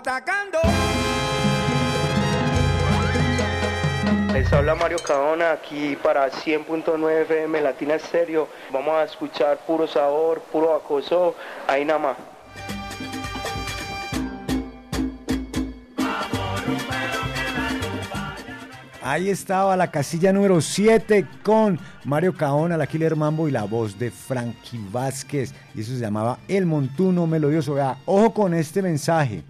Guatacando. Les habla Mario Caona aquí para 100.9 FM Latina Estéreo. Vamos a escuchar puro sabor, puro acoso, ahí nada más. Ahí estaba la casilla número 7 con Mario Caona, la Killer Mambo y la voz de Frankie Vázquez. Y eso se llamaba El Montuno Melodioso. Vea, ojo con este mensaje.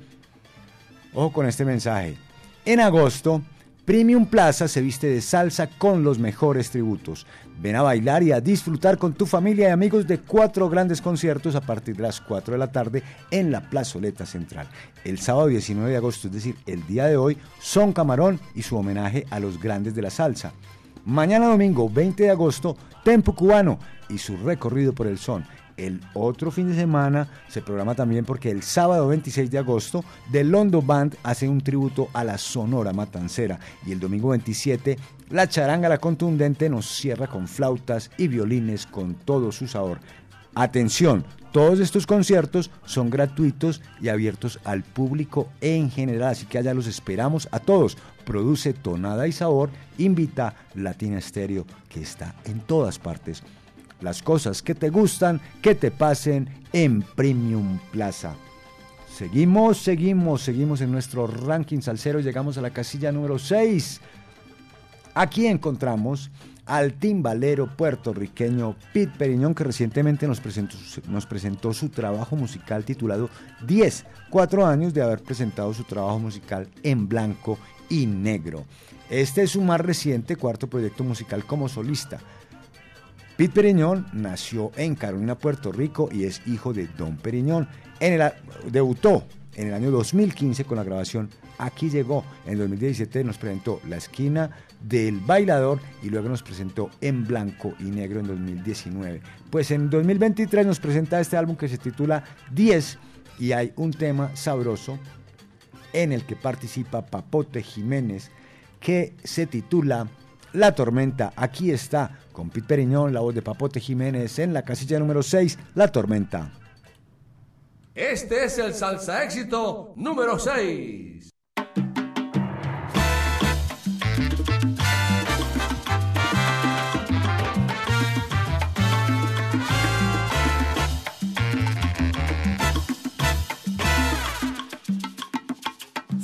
Ojo con este mensaje. En agosto, Premium Plaza se viste de salsa con los mejores tributos. Ven a bailar y a disfrutar con tu familia y amigos de cuatro grandes conciertos a partir de las 4 de la tarde en la plazoleta central. El sábado 19 de agosto, es decir, el día de hoy, Son Camarón y su homenaje a los grandes de la salsa. Mañana domingo 20 de agosto, Tempo Cubano y su recorrido por el son. El otro fin de semana se programa también porque el sábado 26 de agosto, The London Band hace un tributo a la Sonora Matancera y el domingo 27, la charanga La Contundente nos cierra con flautas y violines con todo su sabor. Atención, todos estos conciertos son gratuitos y abiertos al público en general, así que allá los esperamos a todos. Produce Tonada y Sabor, invita Latina Estéreo, que está en todas partes. Las cosas que te gustan, que te pasen en Premium Plaza. Seguimos, seguimos, seguimos en nuestro ranking salsero, llegamos a la casilla número 6. Aquí encontramos al timbalero puertorriqueño Pete Periñón, que recientemente nos presentó, nos presentó su trabajo musical titulado 10, cuatro años de haber presentado su trabajo musical en blanco y negro. Este es su más reciente cuarto proyecto musical como solista. Pete Periñón nació en Carolina, Puerto Rico y es hijo de Don Periñón. En el, debutó en el año 2015 con la grabación Aquí llegó. En 2017 nos presentó La esquina del bailador y luego nos presentó En blanco y negro en 2019. Pues en 2023 nos presenta este álbum que se titula 10 y hay un tema sabroso en el que participa Papote Jiménez que se titula La Tormenta. Aquí está con Pete Periñón, la voz de Papote Jiménez en la casilla número 6, La Tormenta. Este es el salsa éxito número 6.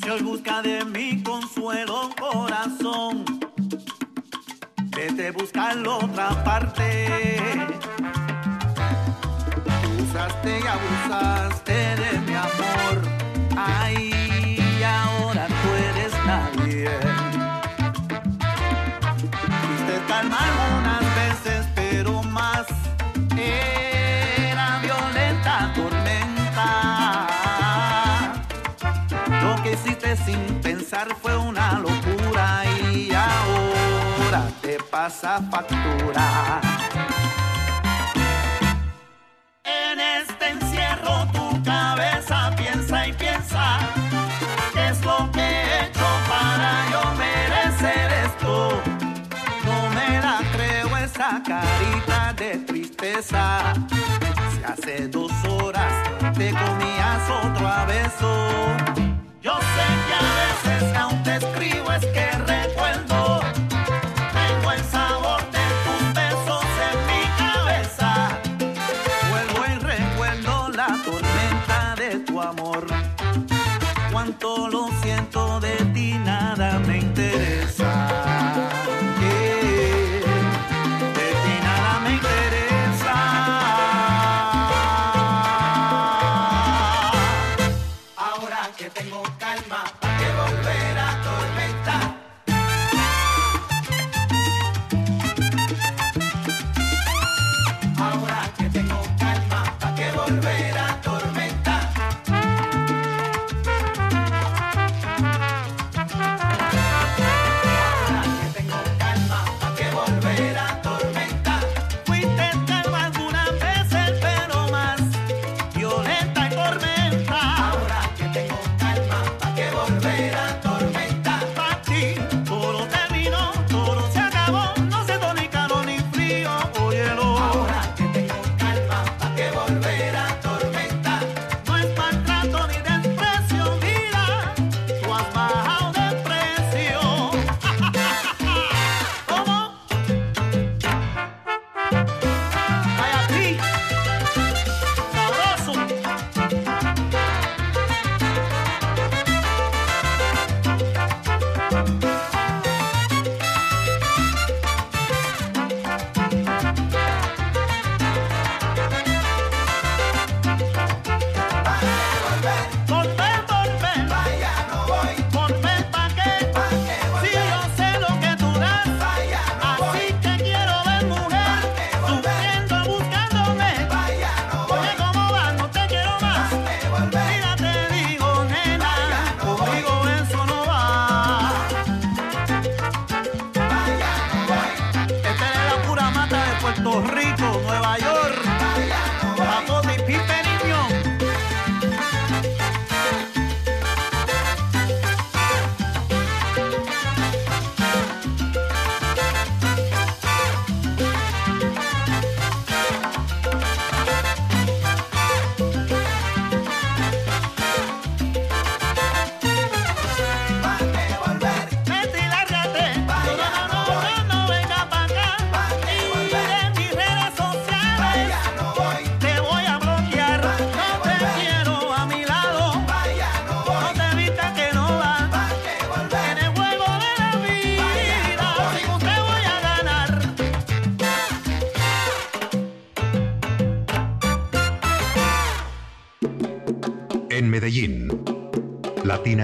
Si hoy busca de mi consuelo corazón, vete a buscarlo otra parte. Usaste y abusaste de mi amor, ay, ahora tú eres nadie. Fuiste calma algunas veces, pero más era violenta tormenta. Lo que hiciste sin pensar fue una locura te pasa factura. En este encierro tu cabeza piensa y piensa. ¿Qué es lo que he hecho para yo merecer esto? No me la creo esa carita de tristeza. Si hace dos horas te comías otro beso. Yo sé que a veces aún te escribo es que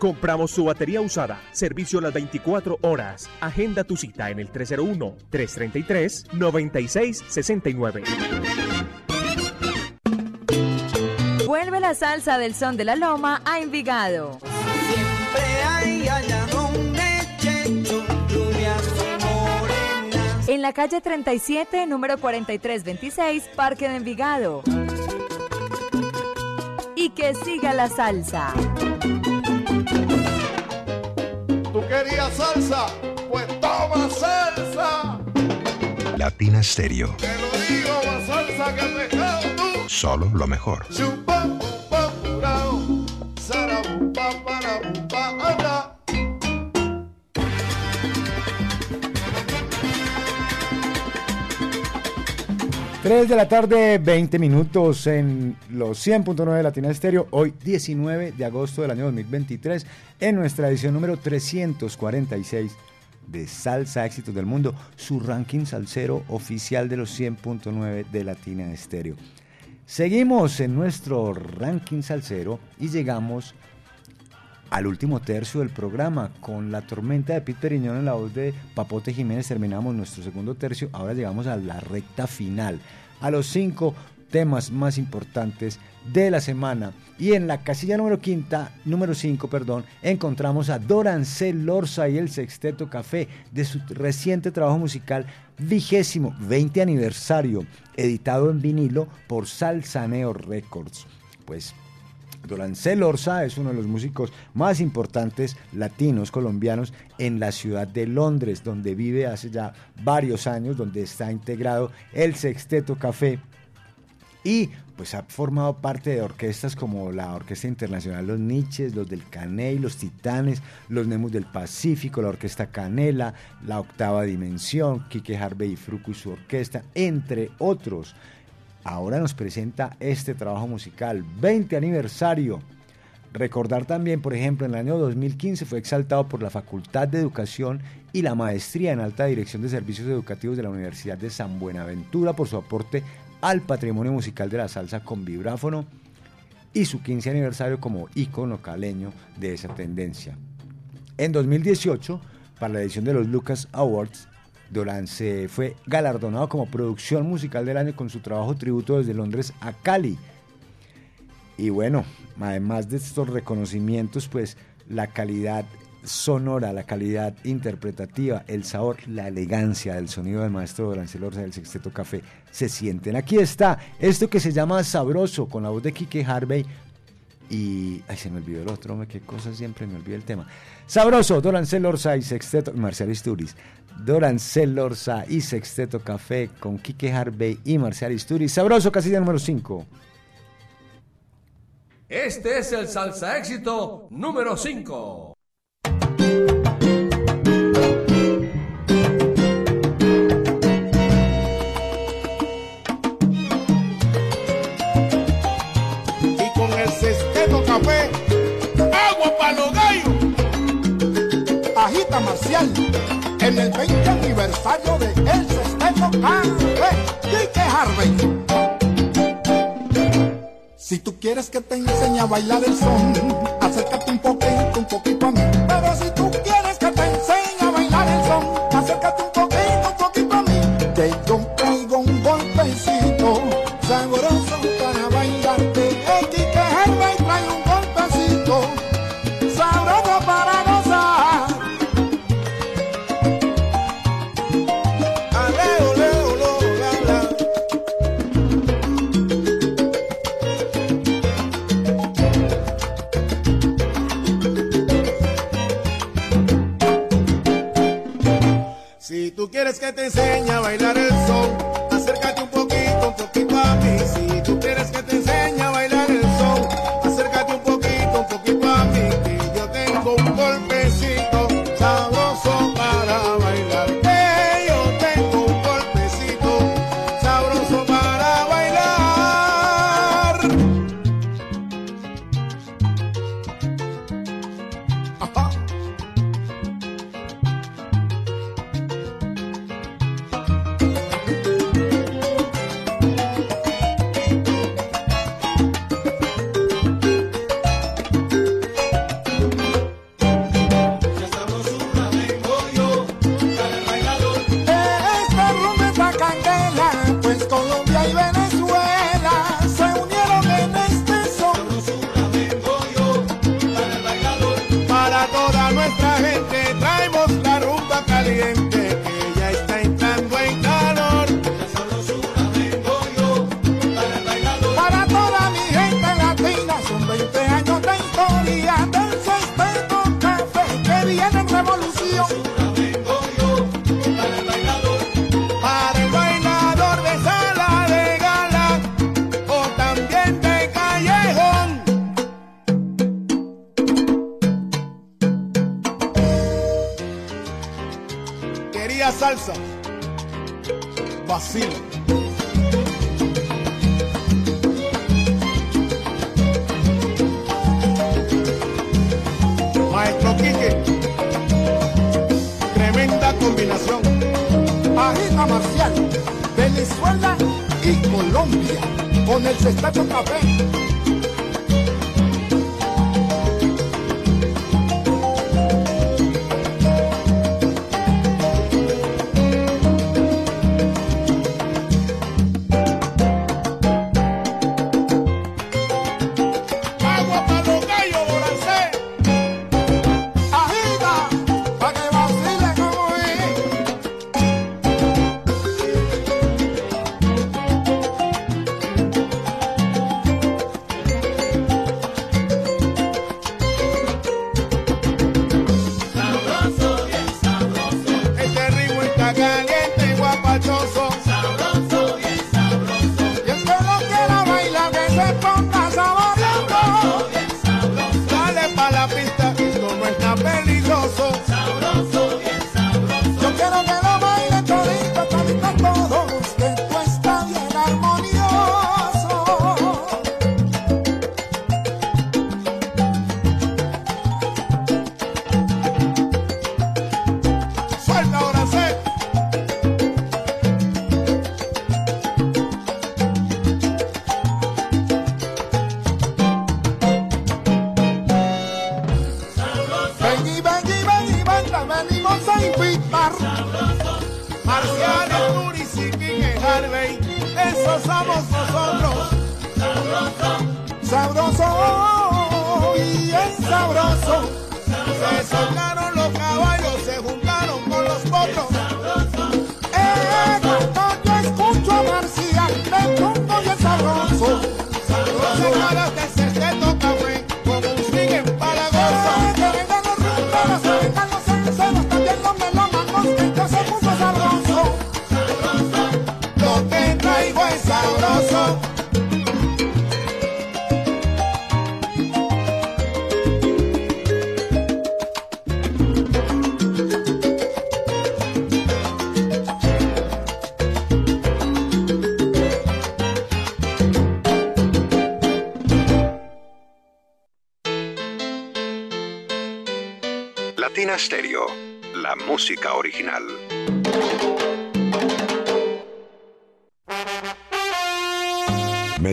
Compramos su batería usada. Servicio las 24 horas. Agenda tu cita en el 301-333-9669. Vuelve la salsa del son de la loma a Envigado. Siempre hay. En la calle 37, número 4326, Parque de Envigado. Y que siga la salsa. ¿Tú querías salsa? Pues toma salsa. Latina Estéreo. Te lo digo, más salsa que pescado tú. Solo lo mejor. Chupa, 3 de la tarde, 20 minutos en los 100.9 de Latina Estéreo, hoy 19 de agosto del año 2023, en nuestra edición número 346 de Salsa Éxitos del Mundo, su ranking salsero oficial de los 100.9 de Latina Estéreo. Seguimos en nuestro ranking salsero y llegamos al último tercio del programa con la tormenta de Pete Periñón en la voz de Papote Jiménez. Terminamos nuestro segundo tercio. Ahora llegamos a la recta final, a los cinco temas más importantes de la semana. Y en la casilla número quinta, número 5, perdón, encontramos a Dorancel Lorza y el Sexteto Café de su reciente trabajo musical vigésimo 20 aniversario, editado en vinilo por Salsaneo Records. Pues Dorancel Orza es uno de los músicos más importantes latinos colombianos en la ciudad de Londres, donde vive hace ya varios años, donde está integrado el Sexteto Café y pues ha formado parte de orquestas como la Orquesta Internacional Los Niches, los del Caney, los Titanes, los Nemos del Pacífico, la Orquesta Canela, la Octava Dimensión, Quique Harvey y Fruco y su orquesta, entre otros. Ahora nos presenta este trabajo musical, 20 aniversario. Recordar también, por ejemplo, en el año 2015 fue exaltado por la Facultad de Educación y la Maestría en Alta Dirección de Servicios Educativos de la Universidad de San Buenaventura por su aporte al patrimonio musical de la salsa con vibráfono y su 15 aniversario como ícono caleño de esa tendencia. En 2018, para la edición de los Lucas Awards, Dolan se fue galardonado como producción musical del año con su trabajo tributo desde Londres a Cali. Y bueno, además de estos reconocimientos, pues la calidad sonora, la calidad interpretativa, el sabor, la elegancia del sonido del maestro Dorancel Orza del Sexteto Café se sienten. Aquí está esto que se llama Sabroso con la voz de Kike Harvey y ay se me olvidó el otro, qué cosa siempre me olvidó el tema. Sabroso, Dorancel Orza y Sexteto Marcial Isturiz. Dorancel Orza y Sexteto Café con Kike Harvey y Marcial Isturiz. Sabroso, casilla número 5. Este es el salsa éxito número 5. En el 20 aniversario de El Café. Kike Harvey. Si tú quieres que te enseñe a bailar el son, acércate un poquito, un poquito a mí. Pero si tú quieres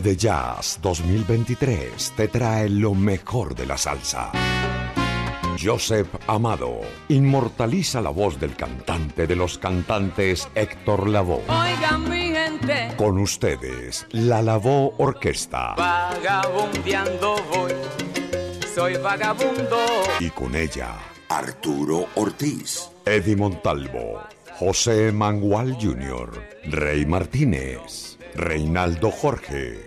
Medellas 2023 te trae lo mejor de la salsa. Joseph Amado inmortaliza la voz del cantante de los cantantes Héctor Lavoe. Oigan mi gente, Con ustedes, la Lavoe Orquesta. vagabundeando voy, soy vagabundo. Y con ella, Arturo Ortiz. Eddie Montalvo, José Mangual Jr., Rey Martínez, Reinaldo Jorge,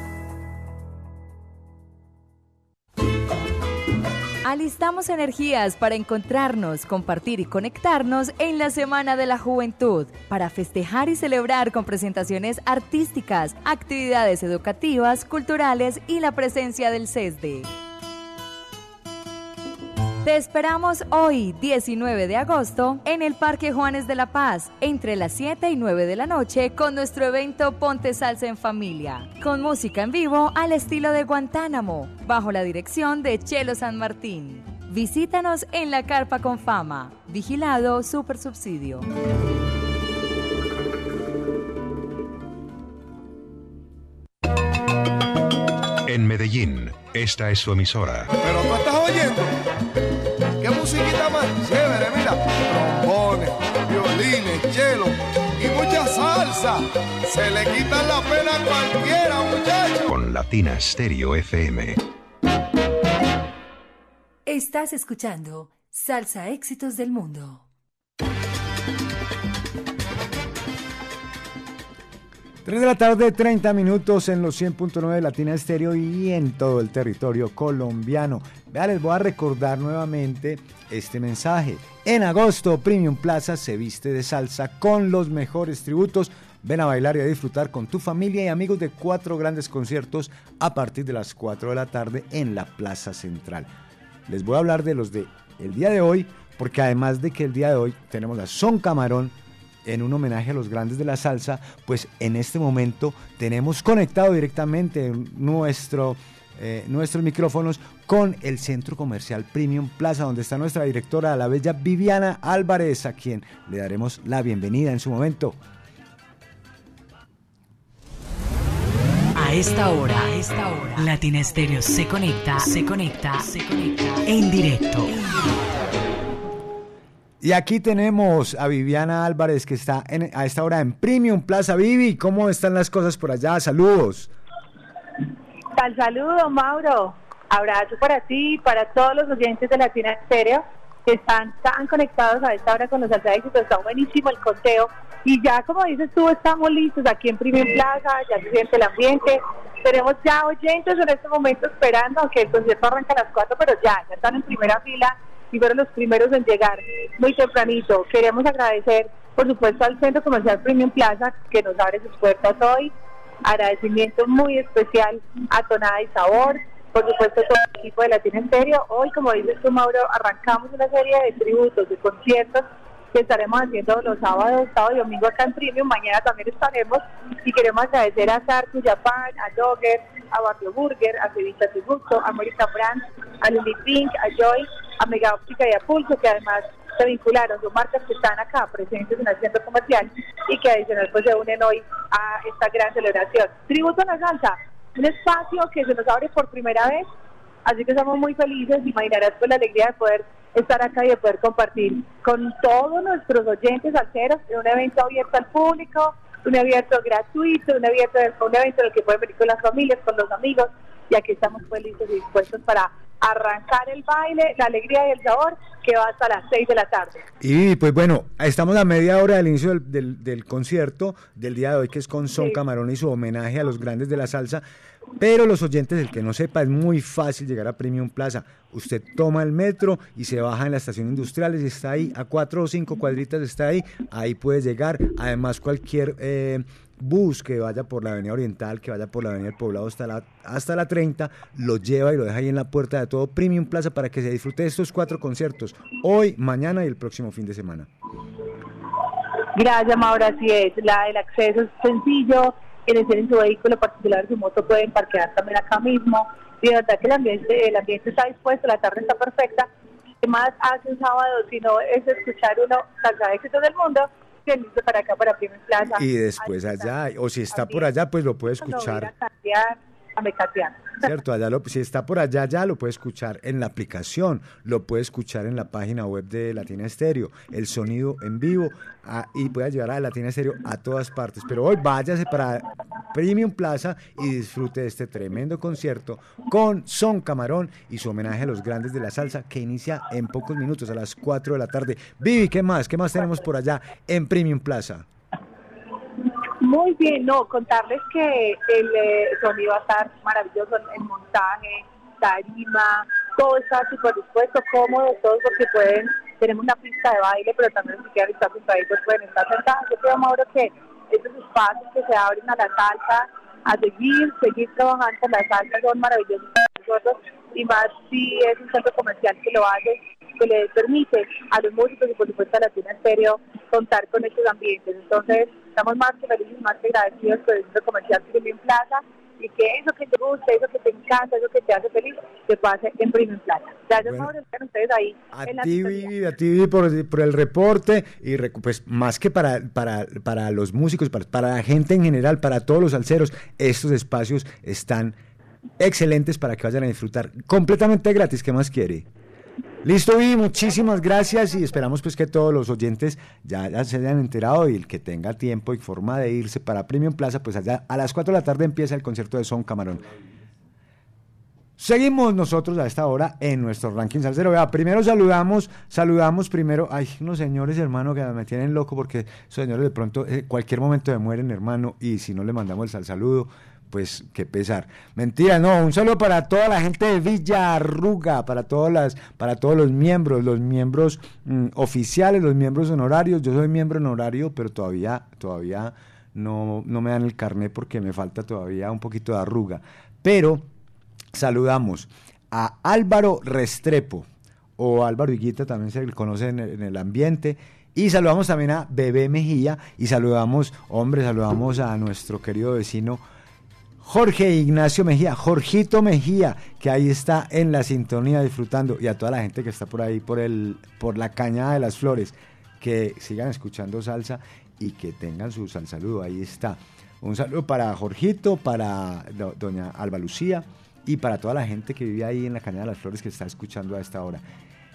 Alistamos energías para encontrarnos, compartir y conectarnos en la Semana de la Juventud, para festejar y celebrar con presentaciones artísticas, actividades educativas, culturales y la presencia del CESDE. Te esperamos hoy, 19 de agosto, en el Parque Juanes de la Paz, entre las 7 y 9 de la noche, con nuestro evento Ponte Salsa en Familia, con música en vivo al estilo de Guantánamo, bajo la dirección de Chelo San Martín. Visítanos en la Carpa con Fama, vigilado Super Subsidio. En Medellín, esta es su emisora. Pero tú estás oyendo. Latina Stereo FM. Estás escuchando Salsa Éxitos del Mundo. 3 de la tarde, 30 minutos en los 100.9 de Latina Estéreo y en todo el territorio colombiano. Vea, les voy a recordar nuevamente este mensaje. En agosto, Premium Plaza se viste de salsa con los mejores tributos. Ven a bailar y a disfrutar con tu familia y amigos de cuatro grandes conciertos a partir de las 4 de la tarde en la Plaza Central. Les voy a hablar de los de el día de hoy, porque además de que el día de hoy tenemos a Son Camarón, en un homenaje a los grandes de la salsa, pues en este momento tenemos conectado directamente nuestro, eh, nuestros micrófonos con el Centro Comercial Premium Plaza, donde está nuestra directora, la bella Viviana Álvarez, a quien le daremos la bienvenida en su momento. A esta hora, a esta hora, Latina Estéreo se conecta, se conecta, se conecta en directo. Y aquí tenemos a Viviana Álvarez que está en- a esta hora en Premium Plaza. Vivi, ¿cómo están las cosas por allá? Saludos. Tal saludo, Mauro. Abrazo para ti y para todos los oyentes de Latina Estéreo que están tan conectados a esta hora con los salsa éxitos. Está buenísimo el conteo. Y ya, como dices tú, estamos listos aquí en Premium Plaza, ya se siente el ambiente. Tenemos ya oyentes en este momento esperando, aunque el concierto arranca a las 4, pero ya, ya están en primera fila y fueron los primeros en llegar muy tempranito. Queremos agradecer, por supuesto, al Centro Comercial Premium Plaza que nos abre sus puertas hoy. Agradecimiento muy especial a Tonada y Sabor, por supuesto, todo el equipo de Latina Estéreo. Hoy, como dices tú, Mauro, arrancamos una serie de tributos, de conciertos que estaremos haciendo los sábados, sábado y domingo acá en Premium. Mañana también estaremos y queremos agradecer a Sarku Japan, a Dogger, a Barrio Burger, a Sevilla Tributo, a American Brand, a Lily Pink, a Joy, a Mega Óptica y a Pulso, que además se vincularon, son marcas que están acá presentes en el centro comercial y que adicional pues se unen hoy a esta gran celebración. Tributo a la salsa, un espacio que se nos abre por primera vez, así que estamos muy felices, imaginarás con la alegría de poder estar acá y de poder compartir con todos nuestros oyentes salseros en un evento abierto al público, un evento gratuito, un evento, un evento en el que pueden venir con las familias, con los amigos, y aquí estamos felices y dispuestos para arrancar el baile, la alegría y el sabor que va hasta las 6 de la tarde. Y pues bueno, estamos a media hora del inicio del, del- del concierto del día de hoy, que es con Son Camarón y su homenaje a los grandes de la salsa. Pero los oyentes, el que no sepa, es muy fácil llegar a Premium Plaza. Usted toma el metro y se baja en la estación industriales y está ahí, a cuatro o cinco cuadritas está ahí, ahí puede llegar. Además, cualquier eh, bus que vaya por la Avenida Oriental, que vaya por la Avenida del Poblado hasta la, hasta la 30, lo lleva y lo deja ahí en la puerta de todo Premium Plaza para que se disfrute de estos cuatro conciertos, hoy, mañana y el próximo fin de semana. Gracias, Maura. Así es. La, el acceso es sencillo. Quienes tienen su vehículo particular, su moto, pueden parquear también acá mismo. Y de verdad que el ambiente, el ambiente está dispuesto, la tarde está perfecta. ¿Qué más hace un sábado si no es escuchar uno salsa éxitos del mundo? Que listo para acá, para Premium Plaza. Y después allá, o si está por allá, pues lo puede escuchar. A. ¿Cierto? Allá lo- si está por allá, ya lo puede escuchar en la aplicación, lo puede escuchar en la página web de Latina Estéreo, el sonido en vivo, ah, y puede llevar a Latina Estéreo a todas partes. Pero hoy váyase para Premium Plaza y disfrute de este tremendo concierto con Son Camarón y su homenaje a los grandes de la salsa que inicia en pocos minutos, a las 4 de la tarde. Vivi, ¿qué más? ¿Qué más tenemos por allá en Premium Plaza? Muy bien, no, contarles que el eh, sonido va a estar maravilloso, el montaje, tarima, todo está súper dispuesto, cómodo, todos porque pueden, tenemos una pista de baile, pero también si quieren estar sentaditos pueden estar sentados. Yo creo, Mauro, que estos espacios que se abren a la salsa, a seguir, seguir trabajando con la salsa son maravillosos para nosotros y más si es un centro comercial que lo hace, que le permite a los músicos y por supuesto a Latina Estéreo contar con estos ambientes. Entonces, estamos más que felices, más que agradecidos por el centro comercial Premium Plaza y que eso que te gusta, eso que te encanta, eso que te hace feliz, te pase en Premium Plaza. Gracias, Bueno. Están ustedes ahí A en la ti. Vivi, a ti, Vivi, por, por el reporte y pues más que para, para, para los músicos, para, para la gente en general, para todos los alceros, estos espacios están excelentes para que vayan a disfrutar. Completamente gratis, ¿qué más quiere? Listo, y muchísimas gracias y esperamos pues que todos los oyentes ya, se hayan enterado y el que tenga tiempo y forma de irse para Premium Plaza, pues allá a las 4 de la tarde empieza el concierto de Son Camarón. Seguimos nosotros a esta hora en nuestro ranking salsero. Vea, primero saludamos, saludamos primero, hay unos señores, hermano, que me tienen loco porque esos señores de pronto, en cualquier momento se mueren, hermano, y si no le mandamos el sal saludo, pues qué pesar. Mentira, no, un saludo para toda la gente de Villarruga, para todas las, para todos los miembros, los miembros mm, oficiales, los miembros honorarios. Yo soy miembro honorario, pero todavía, todavía no, no me dan el carnet porque me falta todavía un poquito de arruga. Pero saludamos a Álvaro Restrepo, o Álvaro Higuita, también se le conoce en el, en el ambiente. Y saludamos también a Bebé Mejía y saludamos, hombre, saludamos a nuestro querido vecino Jorge Ignacio Mejía, Jorgito Mejía, que ahí está en la sintonía disfrutando, y a toda la gente que está por ahí, por, el, por la cañada de las flores, que sigan escuchando salsa y que tengan su sal saludo, ahí está. Un saludo para Jorgito, para do- doña Alba Lucía y para toda la gente que vive ahí en la cañada de las flores que está escuchando a esta hora.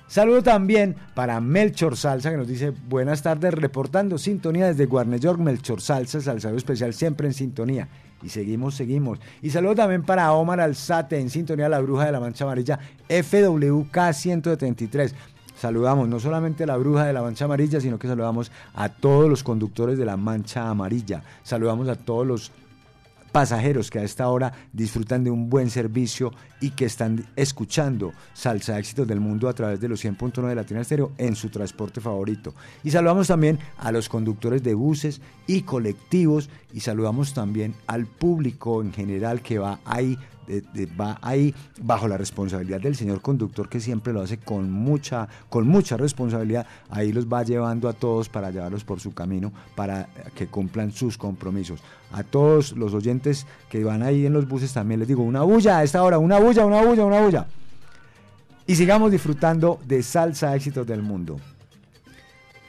Saludo también para Melchor Salsa, que nos dice buenas tardes, reportando sintonía desde Guarne York, Melchor Salsa, salsado especial, siempre en sintonía. Y seguimos, seguimos. Y saludo también para Omar Alzate, en sintonía La Bruja de la Mancha Amarilla, FWK 173. Saludamos no solamente a la Bruja de la Mancha Amarilla, sino que saludamos a todos los conductores de la Mancha Amarilla. Saludamos a todos los pasajeros que a esta hora disfrutan de un buen servicio y que están escuchando Salsa Éxitos del Mundo a través de los 100.9 de Latina Estéreo en su transporte favorito. Y saludamos también a los conductores de buses y colectivos y saludamos también al público en general que va ahí va ahí bajo la responsabilidad del señor conductor que siempre lo hace con mucha, con mucha responsabilidad. Ahí los va llevando a todos para llevarlos por su camino, para que cumplan sus compromisos. A todos los oyentes que van ahí en los buses también les digo, una bulla a esta hora, una bulla, una bulla, una bulla. Y sigamos disfrutando de salsa éxitos del mundo.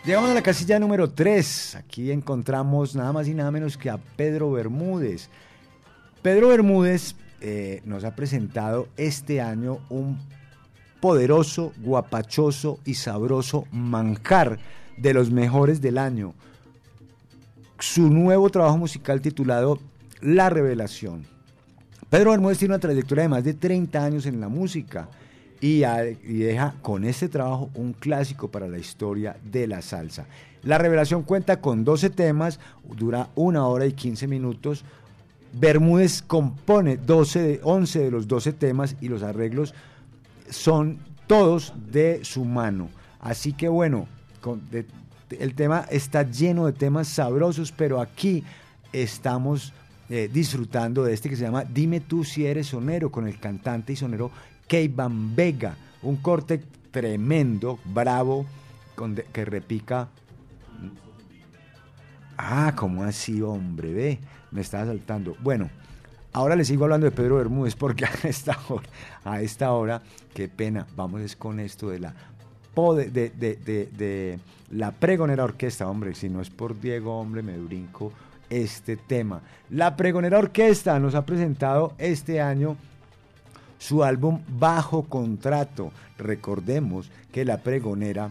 Llegamos a la casilla número 3. Aquí encontramos nada más y nada menos que a Pedro Bermúdez. Pedro Bermúdez eh, nos ha presentado este año un poderoso, guapachoso y sabroso manjar de los mejores del año. Su nuevo trabajo musical titulado La Revelación. Pedro Bermúdez tiene una trayectoria de más de 30 años en la música y, deja con este trabajo un clásico para la historia de la salsa. La Revelación cuenta con 12 temas, dura una hora y 15 minutos. Bermúdez compone 12 de, 11 de los 12 temas y los arreglos son todos de su mano. Así que bueno, el tema está lleno de temas sabrosos, pero aquí estamos eh, disfrutando de este que se llama Dime tú si eres sonero, con el cantante y sonero Keivan Vega. Un corte tremendo, bravo, que repica. Ah, ¿cómo así, hombre? Ve, me estaba saltando. Bueno, ahora le sigo hablando de Pedro Bermúdez porque a esta hora, a esta hora, qué pena, vamos es con esto de la de- de- de la pregonera orquesta, hombre, si no es por Diego, hombre, me brinco este tema. La pregonera orquesta nos ha presentado este año su álbum Bajo Contrato. Recordemos que la pregonera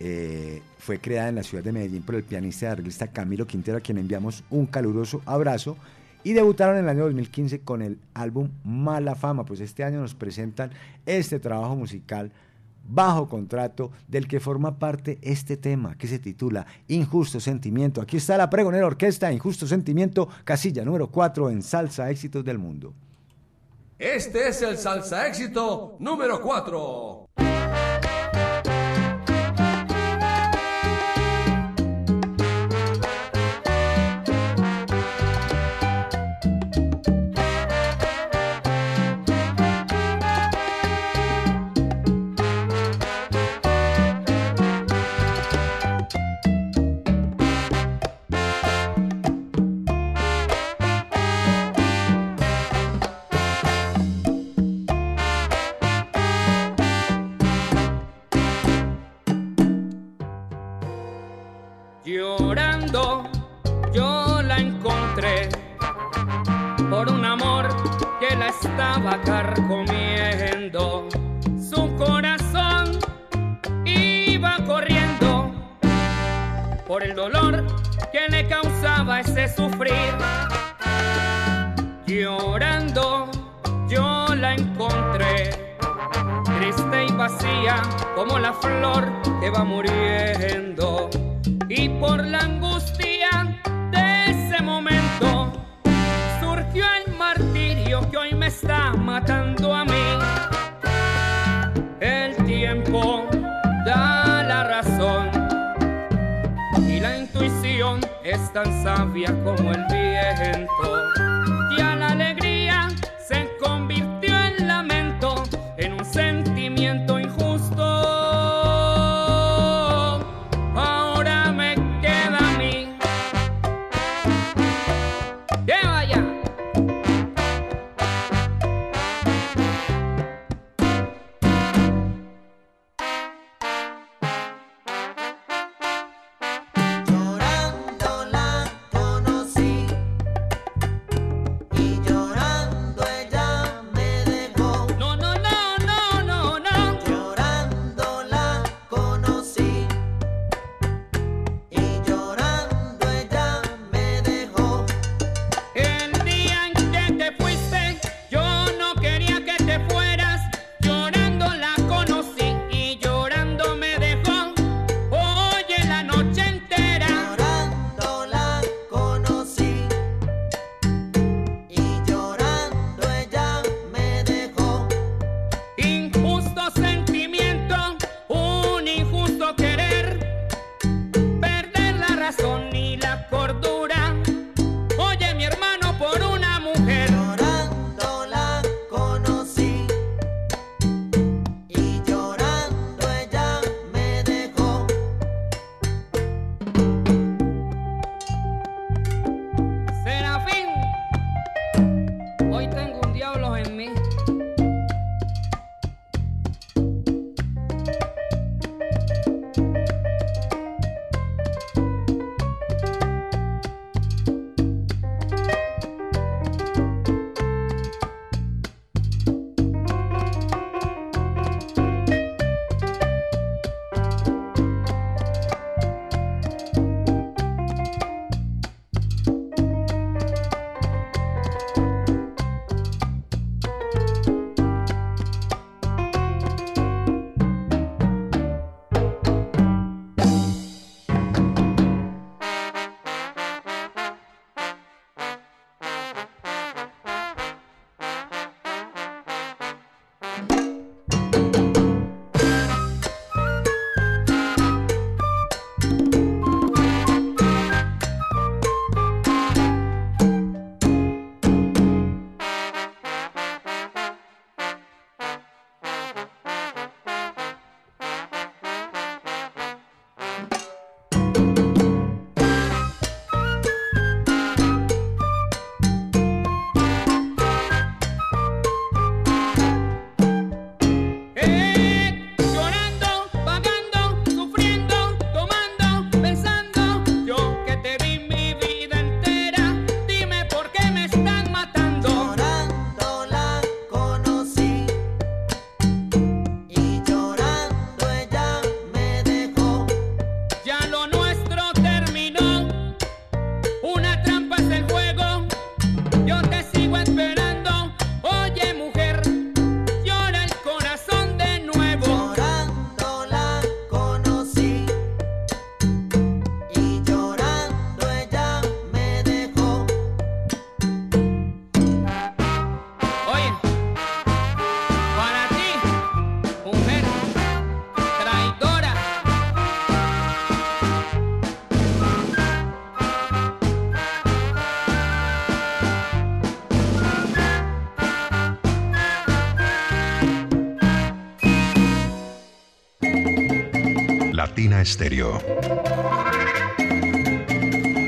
eh, fue creada en la ciudad de Medellín por el pianista y arreglista Camilo Quintero, a quien enviamos un caluroso abrazo. Y debutaron en el año 2015 con el álbum Mala Fama. Pues este año nos presentan este trabajo musical bajo contrato del que forma parte este tema que se titula Injusto Sentimiento. Aquí está la pregonera orquesta Injusto Sentimiento, casilla número 4 en Salsa Éxitos del Mundo. Este es el salsa éxito número 4. carcomiendo su corazón iba corriendo por el dolor que le causaba ese sufrir. Llorando yo la encontré, triste y vacía como la flor que va muriendo y por la angustia matando a mí. El tiempo da la razón y la intuición es tan sabia como el viento.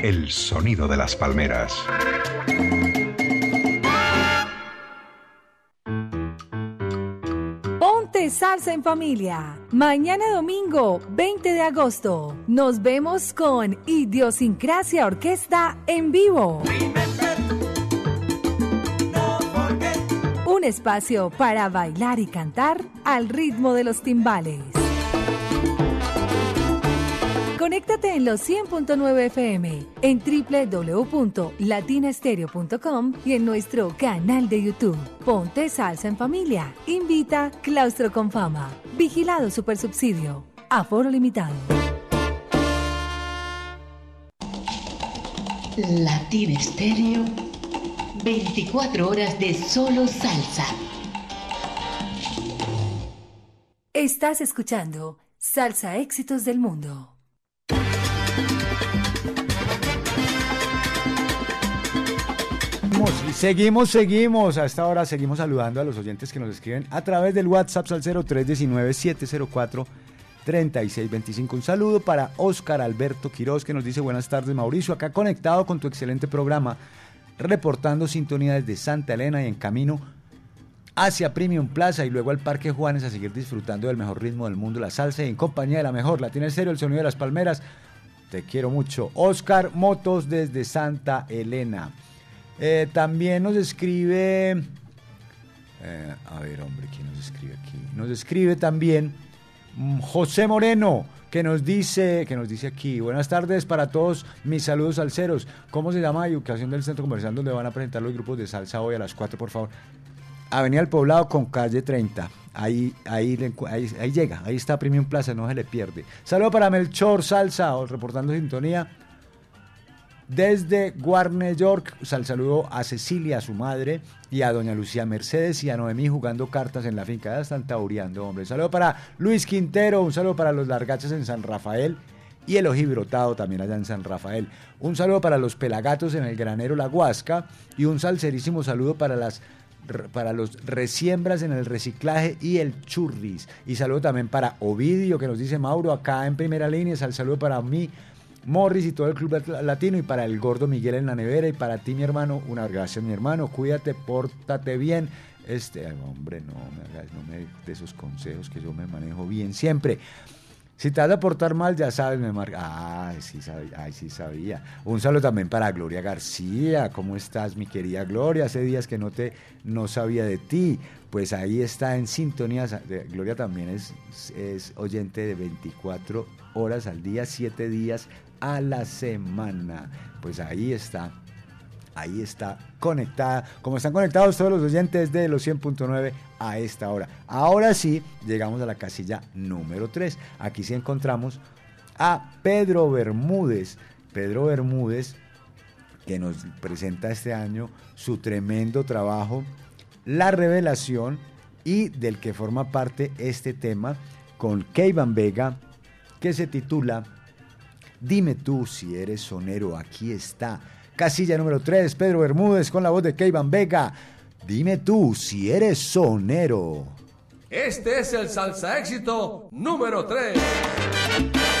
El sonido de las palmeras. Ponte salsa en familia. Mañana domingo 20 de agosto nos vemos con Idiosincrasia Orquesta en vivo. Un espacio para bailar y cantar al ritmo de los timbales. Conéctate en los 100.9 FM, en www.latinastereo.com y en nuestro canal de YouTube. Ponte salsa en familia. Invita Claustro con Fama. Vigilado Supersubsidio. Aforo limitado. Latina Estéreo, 24 horas de solo salsa. Estás escuchando Salsa Éxitos del Mundo. Seguimos, seguimos. A esta hora seguimos saludando a los oyentes que nos escriben a través del WhatsApp al 0319-704-3625. Un saludo para Oscar Alberto Quiroz que nos dice buenas tardes Mauricio, acá conectado con tu excelente programa, reportando sintonía desde Santa Elena y en camino hacia Premium Plaza y luego al Parque Juanes a seguir disfrutando del mejor ritmo del mundo, la salsa y en compañía de la mejor. Latina en serio, el sonido de las palmeras. Te quiero mucho. Oscar Motos desde Santa Elena. Eh, también nos escribe. eh, a ver, hombre, ¿quién nos escribe aquí? Nos escribe también mm, José Moreno, que nos dice, que nos dice aquí, buenas tardes para todos mis saludos salseros. ¿Cómo se llama la educación del centro comercial donde van a presentar los grupos de salsa hoy a las 4, por favor? Avenida del Poblado con calle 30. Ahí, ahí, ahí, ahí llega, ahí está Premium Plaza, no se le pierde. Saludo para Melchor Salsa, reportando sintonía. Desde Warner York, sal saludo a Cecilia, a su madre, y a doña Lucía Mercedes y a Noemí jugando cartas en la finca. Ya están taureando, hombre. Saludo para Luis Quintero, un saludo para los largachas en San Rafael y el ojibrotado también allá en San Rafael. Un saludo para los pelagatos en el granero La Huasca y un salserísimo saludo para las para los resiembras en el reciclaje y el churris. Y saludo también para Ovidio, que nos dice Mauro, acá en primera línea. Sal saludo para mí, Morris y todo el Club Lat- Latino, y para el gordo Miguel en la nevera, y para ti, mi hermano, una gracias, mi hermano. Cuídate, pórtate bien. Este, hombre, no me hagas, no me de esos consejos que yo me manejo bien siempre. Si te vas a portar mal, ya sabes, me marca. Ay, sí sabía, ay, sí sabía. Un saludo también para Gloria García. ¿Cómo estás, mi querida Gloria? Hace días que no te no sabía de ti. Pues ahí está en sintonía. Gloria también es, es oyente de 24 horas al día, 7 días a la semana. Pues ahí está ahí está conectada, como están conectados todos los oyentes de los 100.9 a esta hora. Ahora sí, llegamos a la casilla número 3. Aquí sí encontramos a Pedro Bermúdez. Pedro Bermúdez, que nos presenta este año su tremendo trabajo, La Revelación, y del que forma parte este tema con Keivan Vega, que se titula Dime tú si eres sonero, aquí está. Casilla número 3, Pedro Bermúdez con la voz de Keivan Vega. Dime tú si eres sonero. Este es el salsa éxito número 3.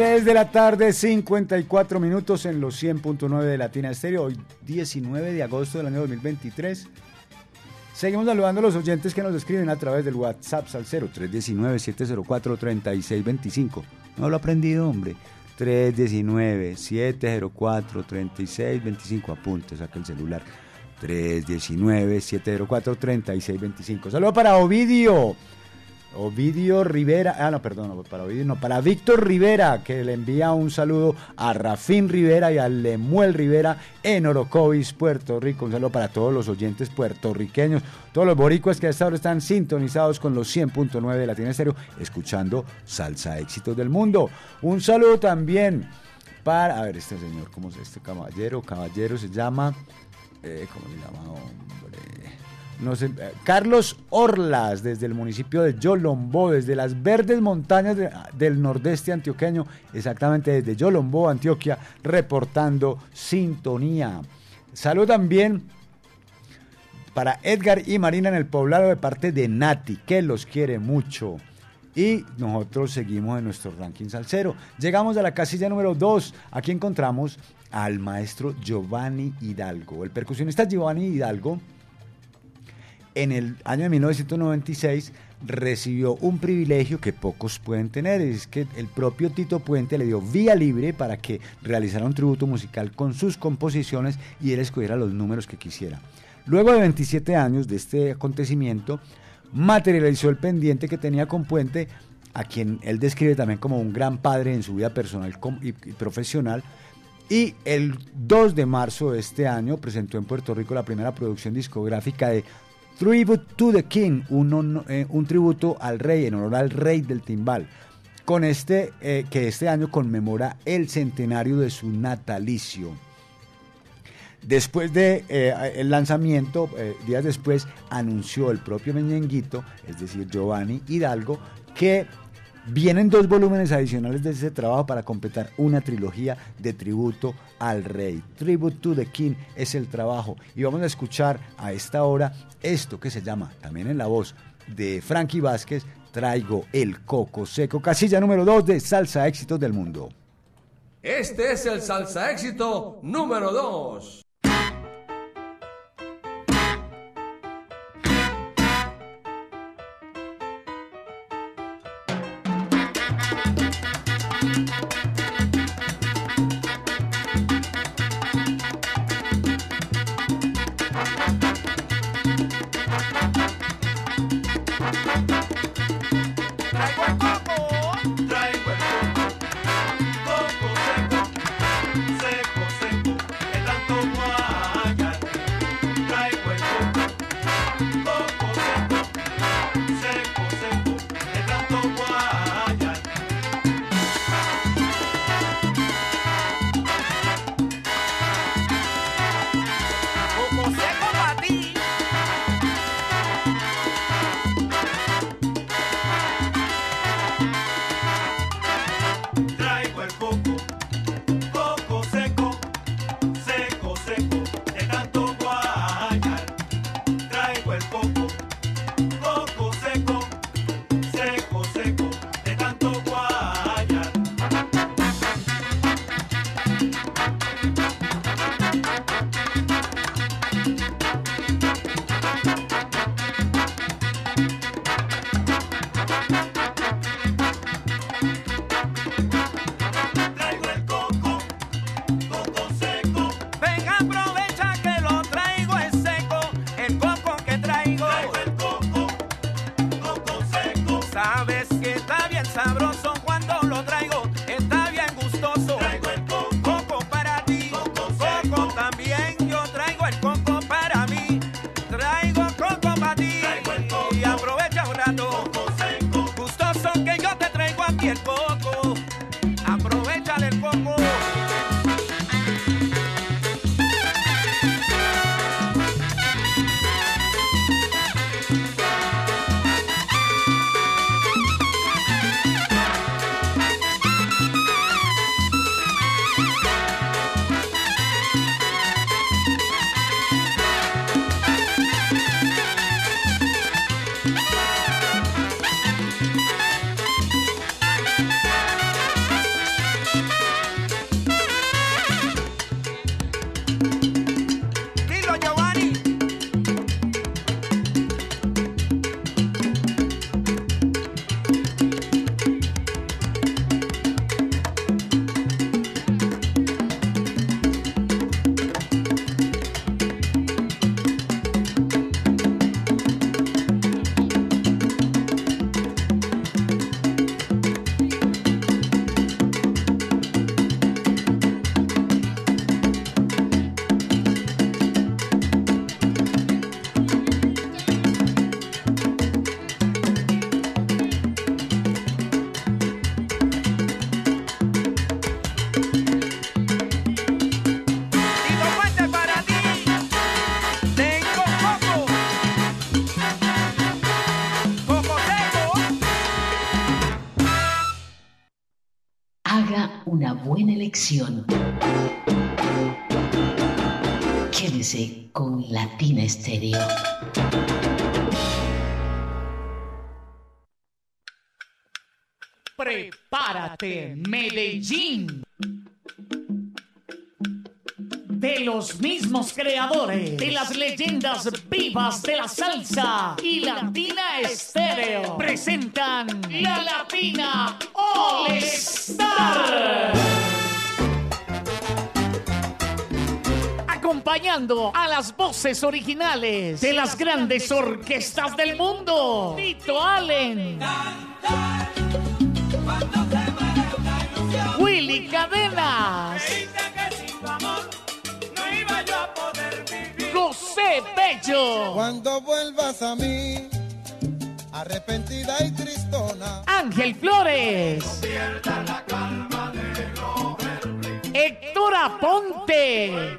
3 de la tarde, 54 minutos en los 100.9 de Latina Estéreo. Hoy 19 de agosto del año 2023. Seguimos saludando a los oyentes que nos escriben a través del WhatsApp Salcero 319-704-3625. No lo he aprendido, hombre. 319-704-3625. Apunte, saca el celular. 319-704-3625. Saludo para Ovidio. Ovidio Rivera, ah no, perdón, para Ovidio no, para Víctor Rivera, que le envía un saludo a Rafín Rivera y a Lemuel Rivera en Orocovis, Puerto Rico. Un saludo para todos los oyentes puertorriqueños, todos los boricuas que a esta hora están sintonizados con los 100.9 de Latina Estéreo, escuchando Salsa Éxitos del Mundo. Un saludo también para, a ver, este señor, ¿cómo es este caballero? Caballero se llama, eh, ¿cómo se llama, hombre? Sé, eh, Carlos Orlas, desde el municipio de Yolombó, desde las verdes montañas de- del nordeste antioqueño, exactamente desde Yolombó, Antioquia, reportando sintonía. Salud también para Edgar y Marina en el poblado de parte de Nati, que los quiere mucho. Y nosotros seguimos en nuestro ranking salsero. Llegamos a la casilla número 2. Aquí encontramos al maestro Giovanni Hidalgo. El percusionista Giovanni Hidalgo en el año de 1996 recibió un privilegio que pocos pueden tener, es que el propio Tito Puente le dio vía libre para que realizara un tributo musical con sus composiciones y él escogiera los números que quisiera. Luego de 27 años de este acontecimiento, materializó el pendiente que tenía con Puente, a quien él describe también como un gran padre en su vida personal y profesional, y el 2 de marzo de este año presentó en Puerto Rico la primera producción discográfica de Tribute to the King, un, eh, un tributo al rey, en honor al rey del timbal, con este, eh, que este año conmemora el centenario de su natalicio. Después de, eh, lanzamiento, días después, anunció el propio Meñenguito, es decir, Giovanni Hidalgo, que vienen dos volúmenes adicionales de ese trabajo para completar una trilogía de tributo al rey. Tribute to the King es el trabajo. Y vamos a escuchar a esta hora esto que se llama, también en la voz de Frankie Vázquez, Traigo el Coco Seco, casilla número 2 de Salsa Éxitos del Mundo. Este es el salsa éxito número 2. Quédese con Latina Estéreo. Prepárate, Medellín. De los mismos creadores, de las leyendas vivas de la salsa y Latina Acompañando a las voces originales de las grandes orquestas del mundo. Tito Allen. Willy Cadenas. José Bello. Cuando vuelvas a mí, arrepentida y tristona. Ángel Flores. Héctor Aponte.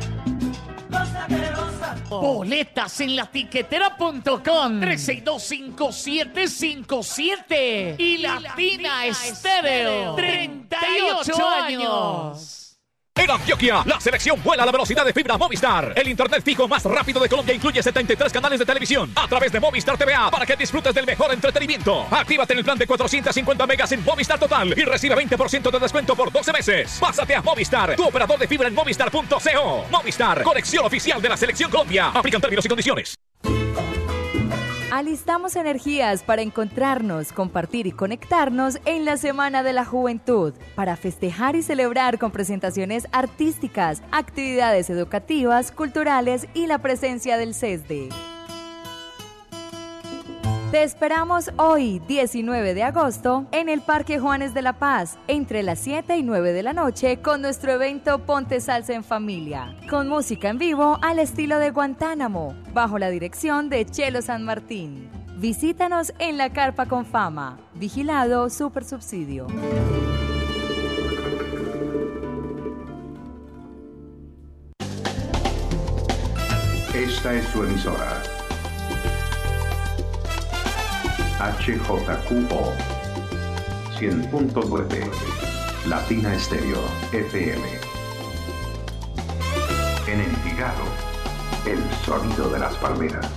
Boletas en la tiquetera.com 3625757 y Latina Estéreo 38 años. En Antioquia, la selección vuela a la velocidad de fibra Movistar. El internet fijo más rápido de Colombia incluye 73 canales de televisión a través de Movistar TVA para que disfrutes del mejor entretenimiento. Actívate en el plan de 450 megas en Movistar Total y recibe 20% de descuento por 12 meses. Pásate a Movistar, tu operador de fibra en movistar.co. Movistar, conexión oficial de la selección Colombia. Aplican términos y condiciones. Alistamos energías para encontrarnos, compartir y conectarnos en la Semana de la Juventud, para festejar y celebrar con presentaciones artísticas, actividades educativas, culturales y la presencia del CESDE. Te esperamos hoy, 19 de agosto, en el Parque Juanes de la Paz, entre las 7 y 9 de la noche, con nuestro evento Ponte Salsa en Familia, con música en vivo al estilo de Guantánamo, bajo la dirección de Chelo San Martín. Visítanos en la Carpa con Fama, vigilado Super Subsidio. Esta es su emisora. HJQO 100.9 Latina Estéreo FM. En Envigado, el sonido de las palmeras.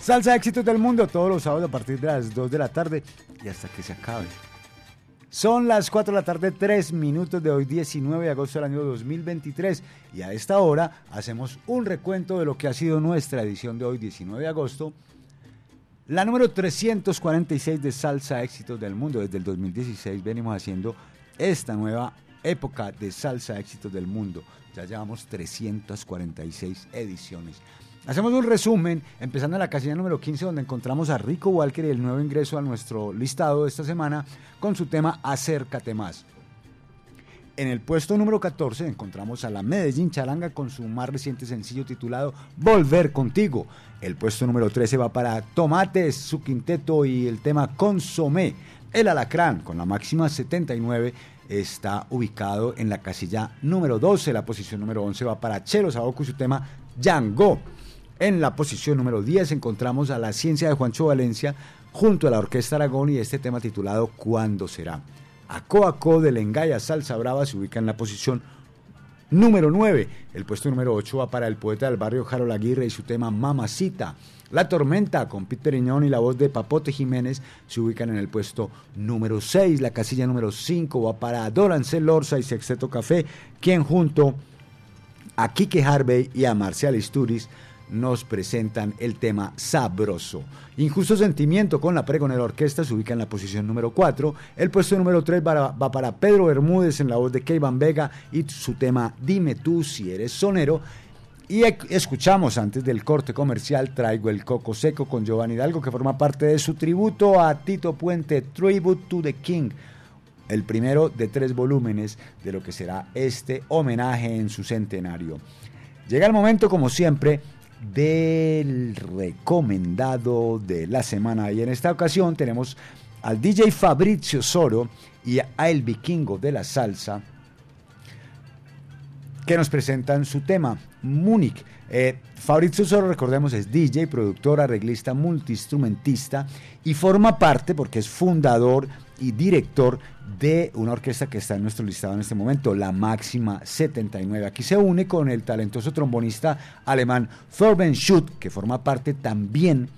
Salsa éxitos del mundo todos los sábados a partir de las 2 de la tarde y hasta que se acabe. Son las 4 de la tarde, 3 minutos de hoy, 19 de agosto del año 2023. Y a esta hora hacemos un recuento de lo que ha sido nuestra edición de hoy, 19 de agosto. La número 346 de Salsa Éxitos del Mundo. Desde el 2016 venimos haciendo esta nueva época de Salsa Éxitos del Mundo. Ya llevamos 346 ediciones. Hacemos un resumen, empezando en la casilla número 15, donde encontramos a Rico Walker y el nuevo ingreso a nuestro listado de esta semana con su tema Acércate más. En el puesto número 14 encontramos a la Medellín Charanga con su más reciente sencillo titulado Volver contigo. El puesto número 13 va para Tomates, su quinteto y el tema Consomé. El Alacrán, con la máxima 79, está ubicado en la casilla número 12. La posición número 11 va para Chelo Saoku y su tema Django. En la posición número 10 encontramos a la ciencia de Juancho Valencia junto a la Orquesta Aragón y este tema titulado ¿Cuándo será? Aco Aco de Lengaya Salsa Brava se ubica en la posición número 9. El puesto número 8 va para el poeta del barrio Harold Aguirre y su tema Mamacita. La Tormenta con Pete Periñón y la voz de Papote Jiménez se ubican en el puesto número 6. La casilla número 5 va para Dorancel Lorza y Sexteto Café, quien junto a Kike Harvey y a Marcial Isturiz nos presentan el tema Sabroso. Injusto Sentimiento con la Pregonera Orquesta se ubica en la posición número 4. El puesto número 3 va, para Pedro Bermúdez en la voz de Keivan Vega y su tema Dime tú si eres sonero. Y escuchamos antes del corte comercial Traigo el Coco Seco con Giovanni Hidalgo que forma parte de su tributo a Tito Puente, Tribute to the King el primero de tres volúmenes de lo que será este homenaje en su centenario. Llega el momento, como siempre, del recomendado de la semana y en esta ocasión tenemos al DJ Fabrizio Soro y a El Vikingo de la Salsa que nos presentan su tema, Múnich. Eh, Fabrizio Soro, recordemos, es DJ, productor, arreglista, multiinstrumentista y forma parte, porque es fundador y director de una orquesta que está en nuestro listado en este momento, la Máxima 79. Aquí se une con el talentoso trombonista alemán Thorben Schutt, que forma parte también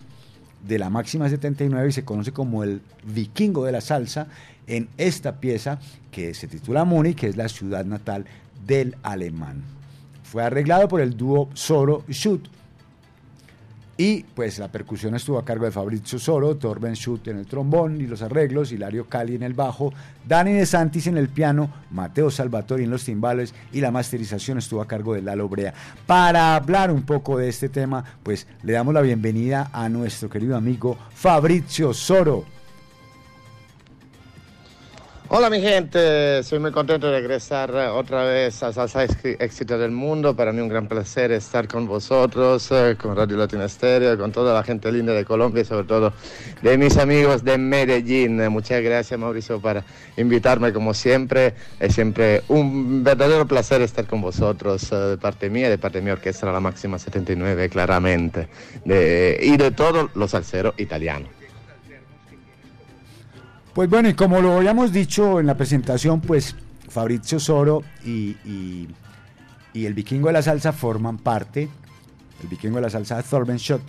de la máxima 79 y se conoce como el vikingo de la salsa en esta pieza que se titula Múnich, que es la ciudad natal del alemán. Fue arreglado por el dúo Soro Schutt y pues la percusión estuvo a cargo de Fabrizio Soro, Torben Schutt en el trombón y los arreglos, Hilario Cali en el bajo, Dani De Santis en el piano, Mateo Salvatori en los timbales y la masterización estuvo a cargo de Lalo Brea. Para hablar un poco de este tema, pues le damos la bienvenida a nuestro querido amigo Fabrizio Soro. Hola mi gente, soy muy contento de regresar eh, otra vez a Salsa Éxito del Mundo. Para mí un gran placer estar con vosotros, eh, con Radio Latina Estéreo, con toda la gente linda de Colombia y sobre todo de mis amigos de Medellín. Eh, Muchas gracias Mauricio por invitarme como siempre. Es siempre un verdadero placer estar con vosotros de parte mía de parte de mi orquesta La Máxima 79, claramente. Y de todos los salseros italianos. Pues bueno, y como lo habíamos dicho en la presentación, pues Fabrizio Soro y, el vikingo de la salsa forman parte, el vikingo de la salsa Thorben Schott,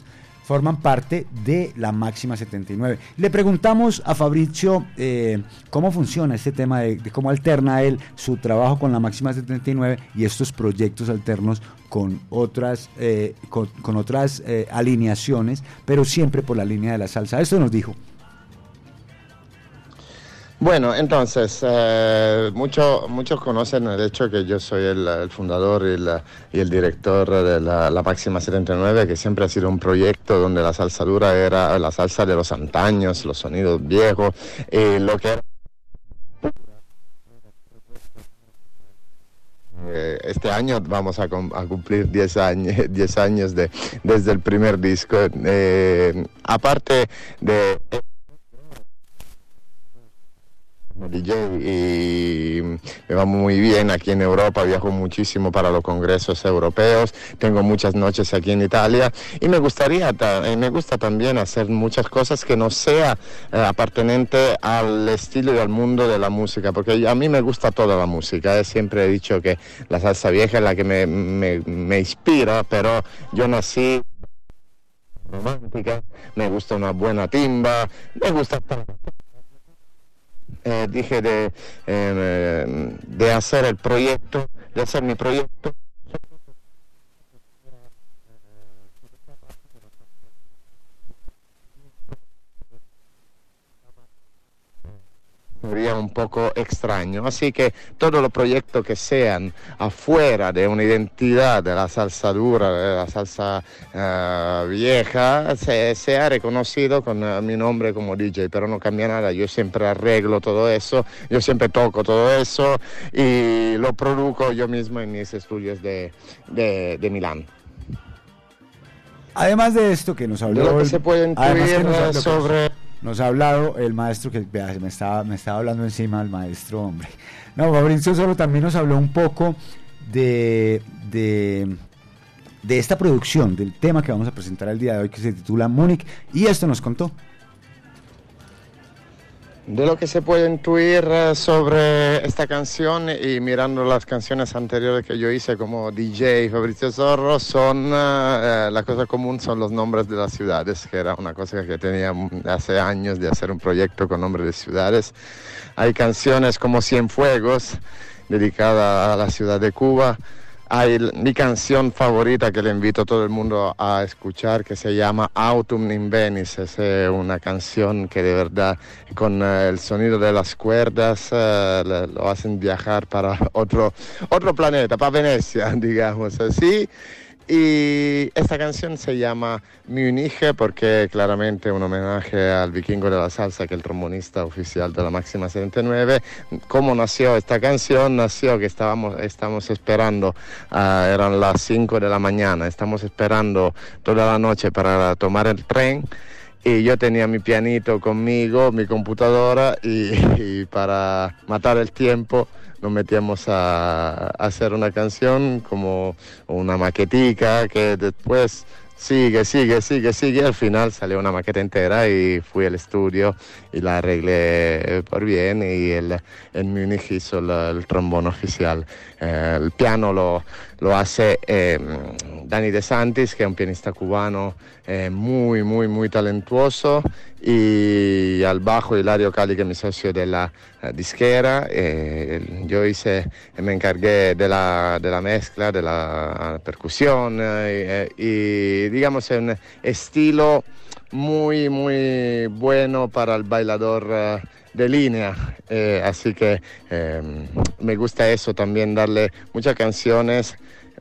forman parte de la máxima 79. Le preguntamos a Fabrizio eh, cómo funciona este tema de, cómo alterna él su trabajo con la máxima 79 y estos proyectos alternos con otras, eh, con, con otras eh, alineaciones, pero siempre por la línea de la salsa. Esto nos dijo. Bueno, entonces, eh, mucho- muchos conocen el hecho que yo soy el, fundador y, la- y el director de la, la Máxima 79, que siempre ha sido un proyecto donde la salsa dura era la salsa de los antaños, los sonidos viejos, y lo que era Eh, este año vamos a cumplir 10 años, 10 años de, desde el primer disco. Eh, aparte de DJ y me va muy bien aquí en Europa, viajo muchísimo para los congresos europeos, tengo muchas noches aquí en Italia y me gustaría, ta- eh, me gusta también hacer muchas cosas que no sea eh, apartenente al estilo y al mundo de la música, porque a mí me gusta toda la música, eh, siempre he dicho que la salsa vieja es la que me, me- me inspira, pero yo nací romántica, me gusta una buena timba, me gusta eh, dije de, eh, de hacer el proyecto, de hacer mi proyecto. Sería un poco extraño, así que todos los proyectos que sean afuera de una identidad de la salsa dura, de la salsa eh, vieja, se, sea reconocido con eh, mi nombre como DJ, pero no cambia nada, yo siempre arreglo todo eso, yo siempre toco todo eso y lo produzco yo mismo en mis estudios de, de, de Milán. Además de esto que nos habló... Lo que se puede además que intuir, nos eh, sobre- Nos ha hablado el maestro que me estaba, me estaba hablando encima el maestro, hombre. No, Fabricio solo también nos habló un poco de, de, de esta producción, del tema que vamos a presentar el día de hoy que se titula Múnich, y esto nos contó. De lo que se puede intuir eh, sobre esta canción y mirando las canciones anteriores que yo hice como DJ Fabrizio Zorro, son eh, la cosa común son los nombres de las ciudades, que era una cosa que tenía hace años de hacer un proyecto con nombres de ciudades. Hay canciones como Cienfuegos, dedicada a la ciudad de Cuba. Hay mi canción favorita que le invito a todo el mundo a escuchar que se llama Autumn in Venice. Es eh, una canción que de verdad con eh, el sonido de las cuerdas eh, lo hacen viajar para otro, otro planeta, para Venecia, digamos así. Y esta canción se llama Múnich porque claramente un homenaje al vikingo de la salsa, que es el trombonista oficial de la Máxima 79. ¿Cómo nació esta canción? Nació que estábamos, estamos esperando, ah, eran las 5 de la mañana, estamos esperando toda la noche para tomar el tren. Y yo tenía mi pianito conmigo, mi computadora y, y para matar el tiempo nos metíamos a, hacer una canción como una maquetica que después sigue, sigue, sigue, sigue. Al final salió una maqueta entera y fui al estudio y la arreglé por bien y el, en Múnich hizo la- el trombón oficial. Eh, el piano lo, lo hace eh, Dani De Santis, que es un pianista cubano eh, muy, muy, muy talentuoso. Y al bajo Hilario Cali, que es mi socio de la eh, disquera. Eh, yo hice, me encargué de la, de la mezcla, de la percusión eh, y digamos es un estilo muy, muy bueno para el bailador eh, de línea. Eh, así que eh, me gusta eso también, darle muchas canciones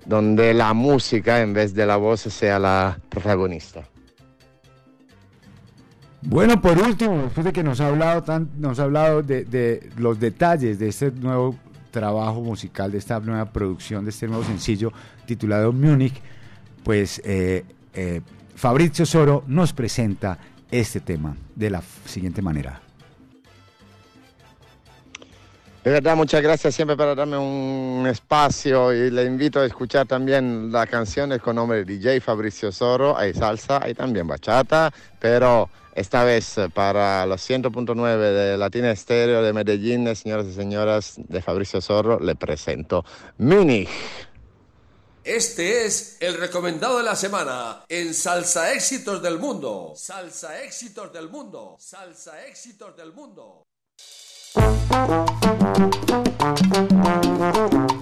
donde la música en vez de la voz sea la protagonista. Bueno, por último, después de que nos ha hablado, tan, nos ha hablado de, los detalles de este nuevo trabajo musical, de esta nueva producción, de este nuevo sencillo titulado Múnich, pues eh, eh, Fabrizio Soro nos presenta este tema de la siguiente manera. De verdad, muchas gracias siempre por darme un espacio y le invito a escuchar también las canciones con nombre de DJ Fabricio Soro. Hay salsa, hay también bachata, pero esta vez para los 100.9 de Latina Estéreo de Medellín, señoras y señoras de Fabricio Zorro, le presento Múnich. Este es el recomendado de la semana en Salsa Éxitos del Mundo. Salsa Éxitos del Mundo. Salsa Éxitos del Mundo. Thank you.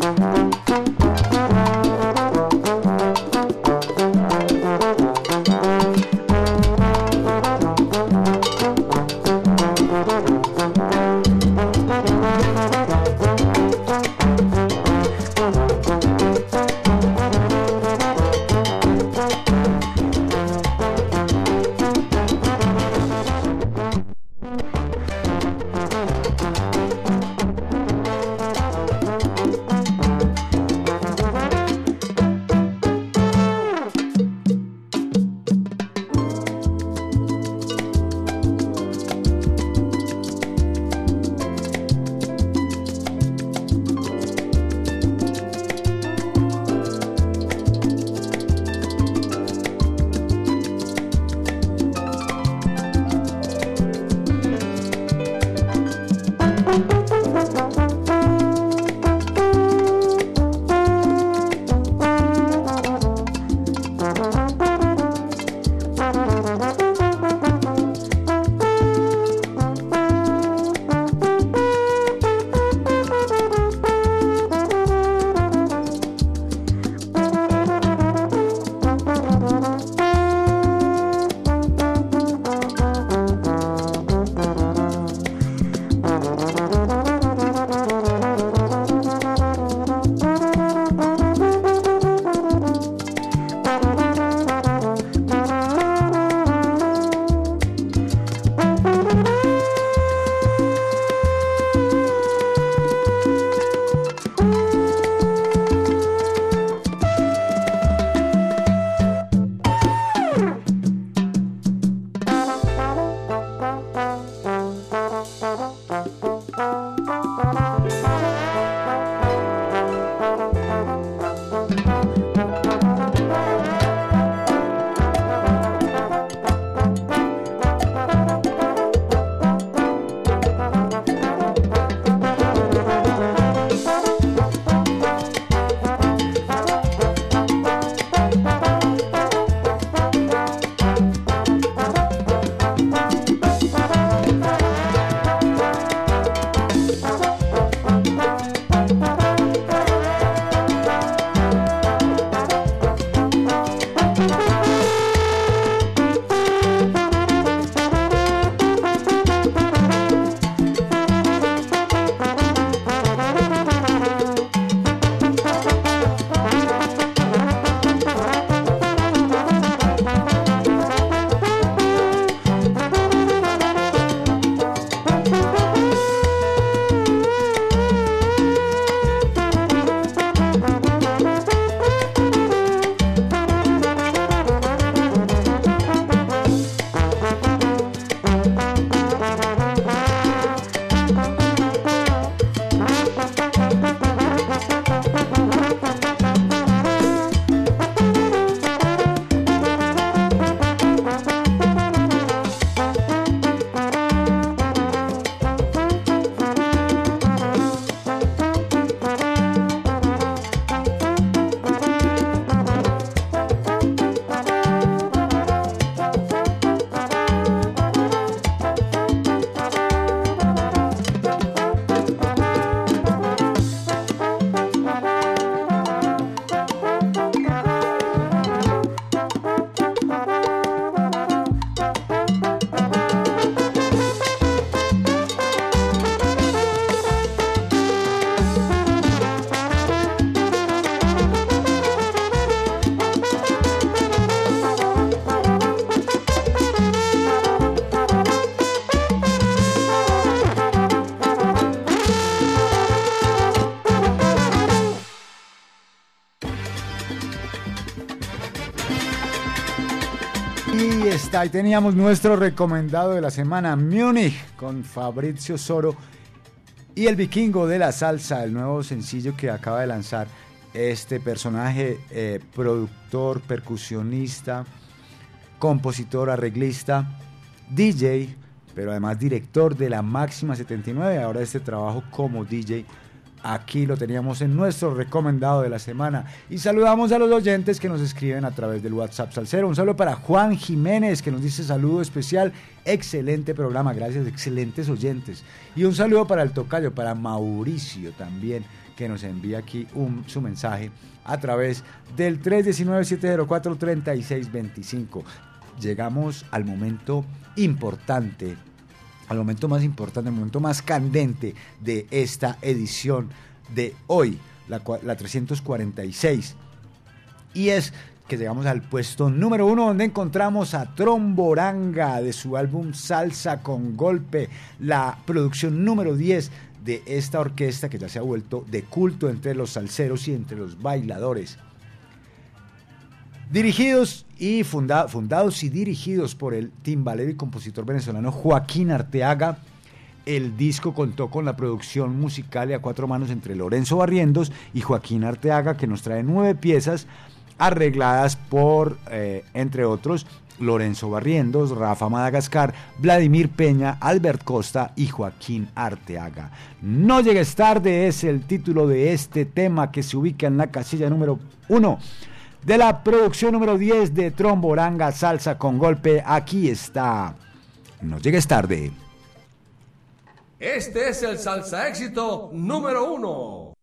Ahí teníamos nuestro recomendado de la semana, Múnich, con Fabrizio Soro y el vikingo de la salsa, el nuevo sencillo que acaba de lanzar este personaje, eh, productor, percusionista, compositor, arreglista, DJ, pero además director de la Máxima 79, ahora este trabajo como DJ Aquí lo teníamos en nuestro recomendado de la semana. Y saludamos a los oyentes que nos escriben a través del WhatsApp Salcero. Un saludo para Juan Jiménez, que nos dice saludo especial. Excelente programa, gracias, excelentes oyentes. Y un saludo para el tocayo, para Mauricio también, que nos envía aquí su mensaje a través del 319-704-3625. Llegamos al momento importante al momento más importante, al momento más candente de esta edición de hoy, la, 346. Y es que llegamos al puesto número uno donde encontramos a Tromboranga de su álbum Salsa con Golpe, la producción número 10 de esta orquesta que ya se ha vuelto de culto entre los salseros y entre los bailadores. Dirigidos y fundados y dirigidos por el timbalero y compositor venezolano Joaquín Arteaga, el disco contó con la producción musical y a cuatro manos entre Lorenzo Barrientos y Joaquín Arteaga, que nos trae nueve piezas arregladas por, eh, entre otros, Lorenzo Barrientos, Rafa Madagascar, Vladimir Peña, Albert Costa y Joaquín Arteaga. No llegues tarde es el título de este tema que se ubica en la casilla número uno de la producción número 10 de Tromboranga Salsa con Golpe. Aquí está. No llegues tarde. Este es el salsa éxito número uno.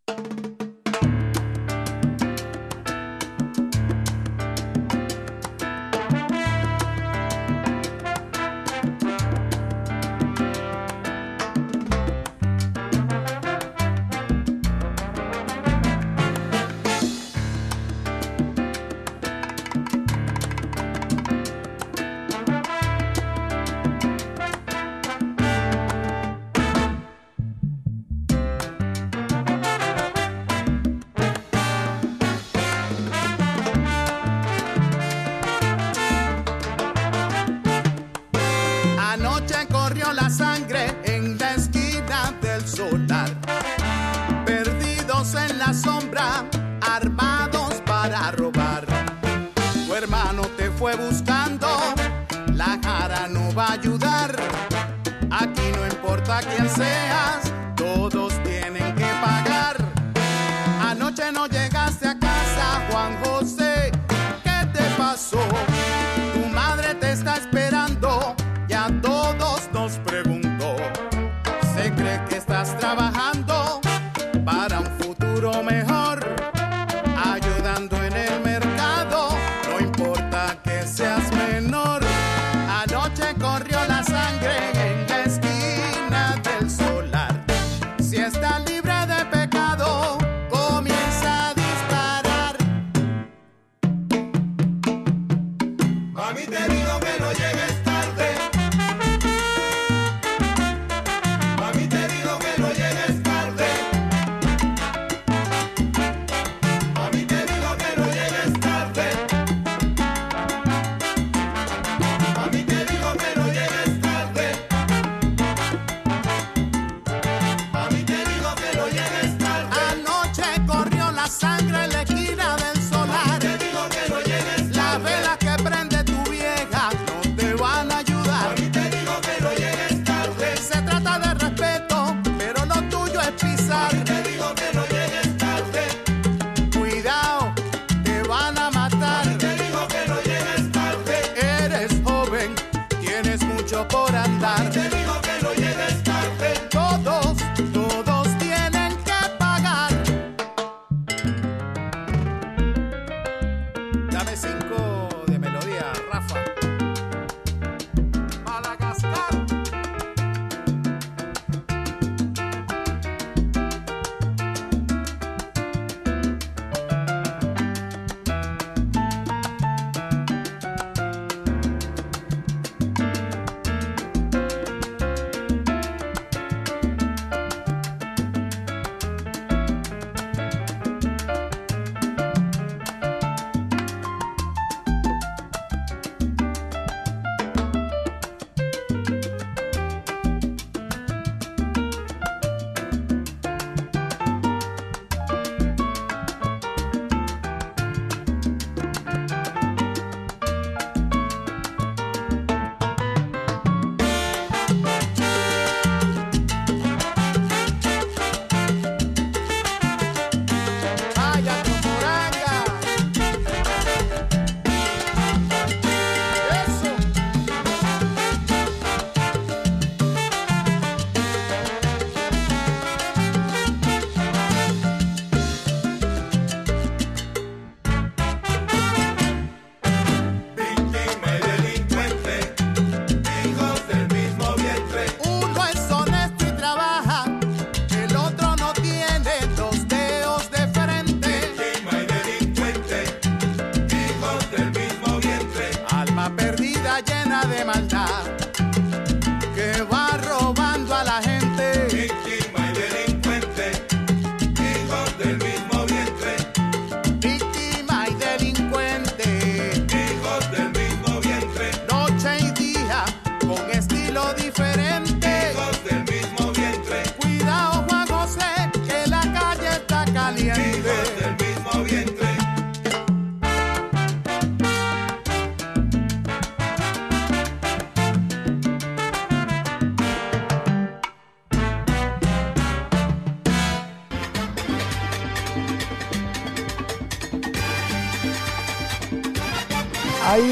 andar.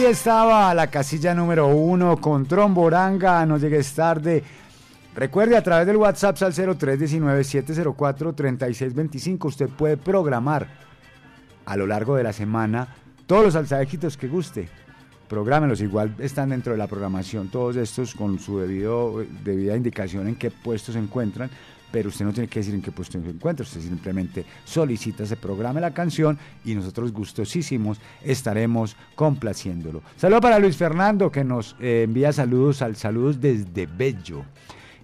Estaba la casilla número uno con Tromboranga, no llegues tarde. Recuerde a través del WhatsApp al 0319-704-3625 usted puede programar a lo largo de la semana todos los salsa éxitos que guste. Prográmelos, igual están dentro de la programación todos estos con su debido, debida indicación en qué puestos se encuentran, pero usted no tiene que decir en qué puesto se encuentra, usted simplemente solicita, se programe la canción y nosotros gustosísimos estaremos complaciéndolo. Saludo para Luis Fernando que nos eh, envía saludos al saludos desde Bello.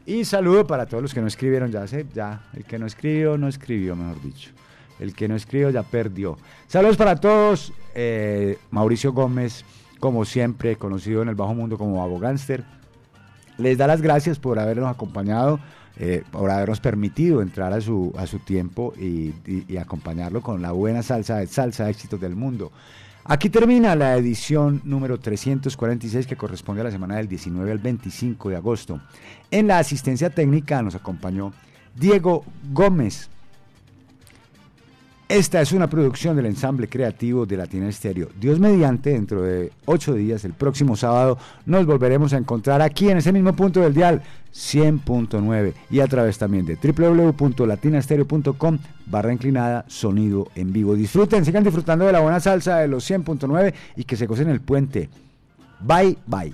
Y saludo para todos los que no escribieron, ya sé, ya, el que no escribió, no escribió, mejor dicho. El que no escribió ya perdió. Saludos para todos. eh, Mauricio Gómez, como siempre, conocido en el bajo mundo como Bago Gánster. Les da las gracias por habernos acompañado, eh, por habernos permitido entrar a su, a su tiempo y, acompañarlo con la buena salsa de salsa éxitos del mundo. Aquí termina la edición número 346 que corresponde a la semana del 19 al 25 de agosto. En la asistencia técnica nos acompañó Diego Gómez. Esta es una producción del ensamble creativo de Latina Estéreo. Dios mediante, dentro de ocho días, el próximo sábado, nos volveremos a encontrar aquí en ese mismo punto del dial, 100.9, y a través también de www.latinastereo.com barra inclinada, sonido en vivo. Disfruten, sigan disfrutando de la buena salsa de los 100.9 y que se gocen el puente. Bye, bye.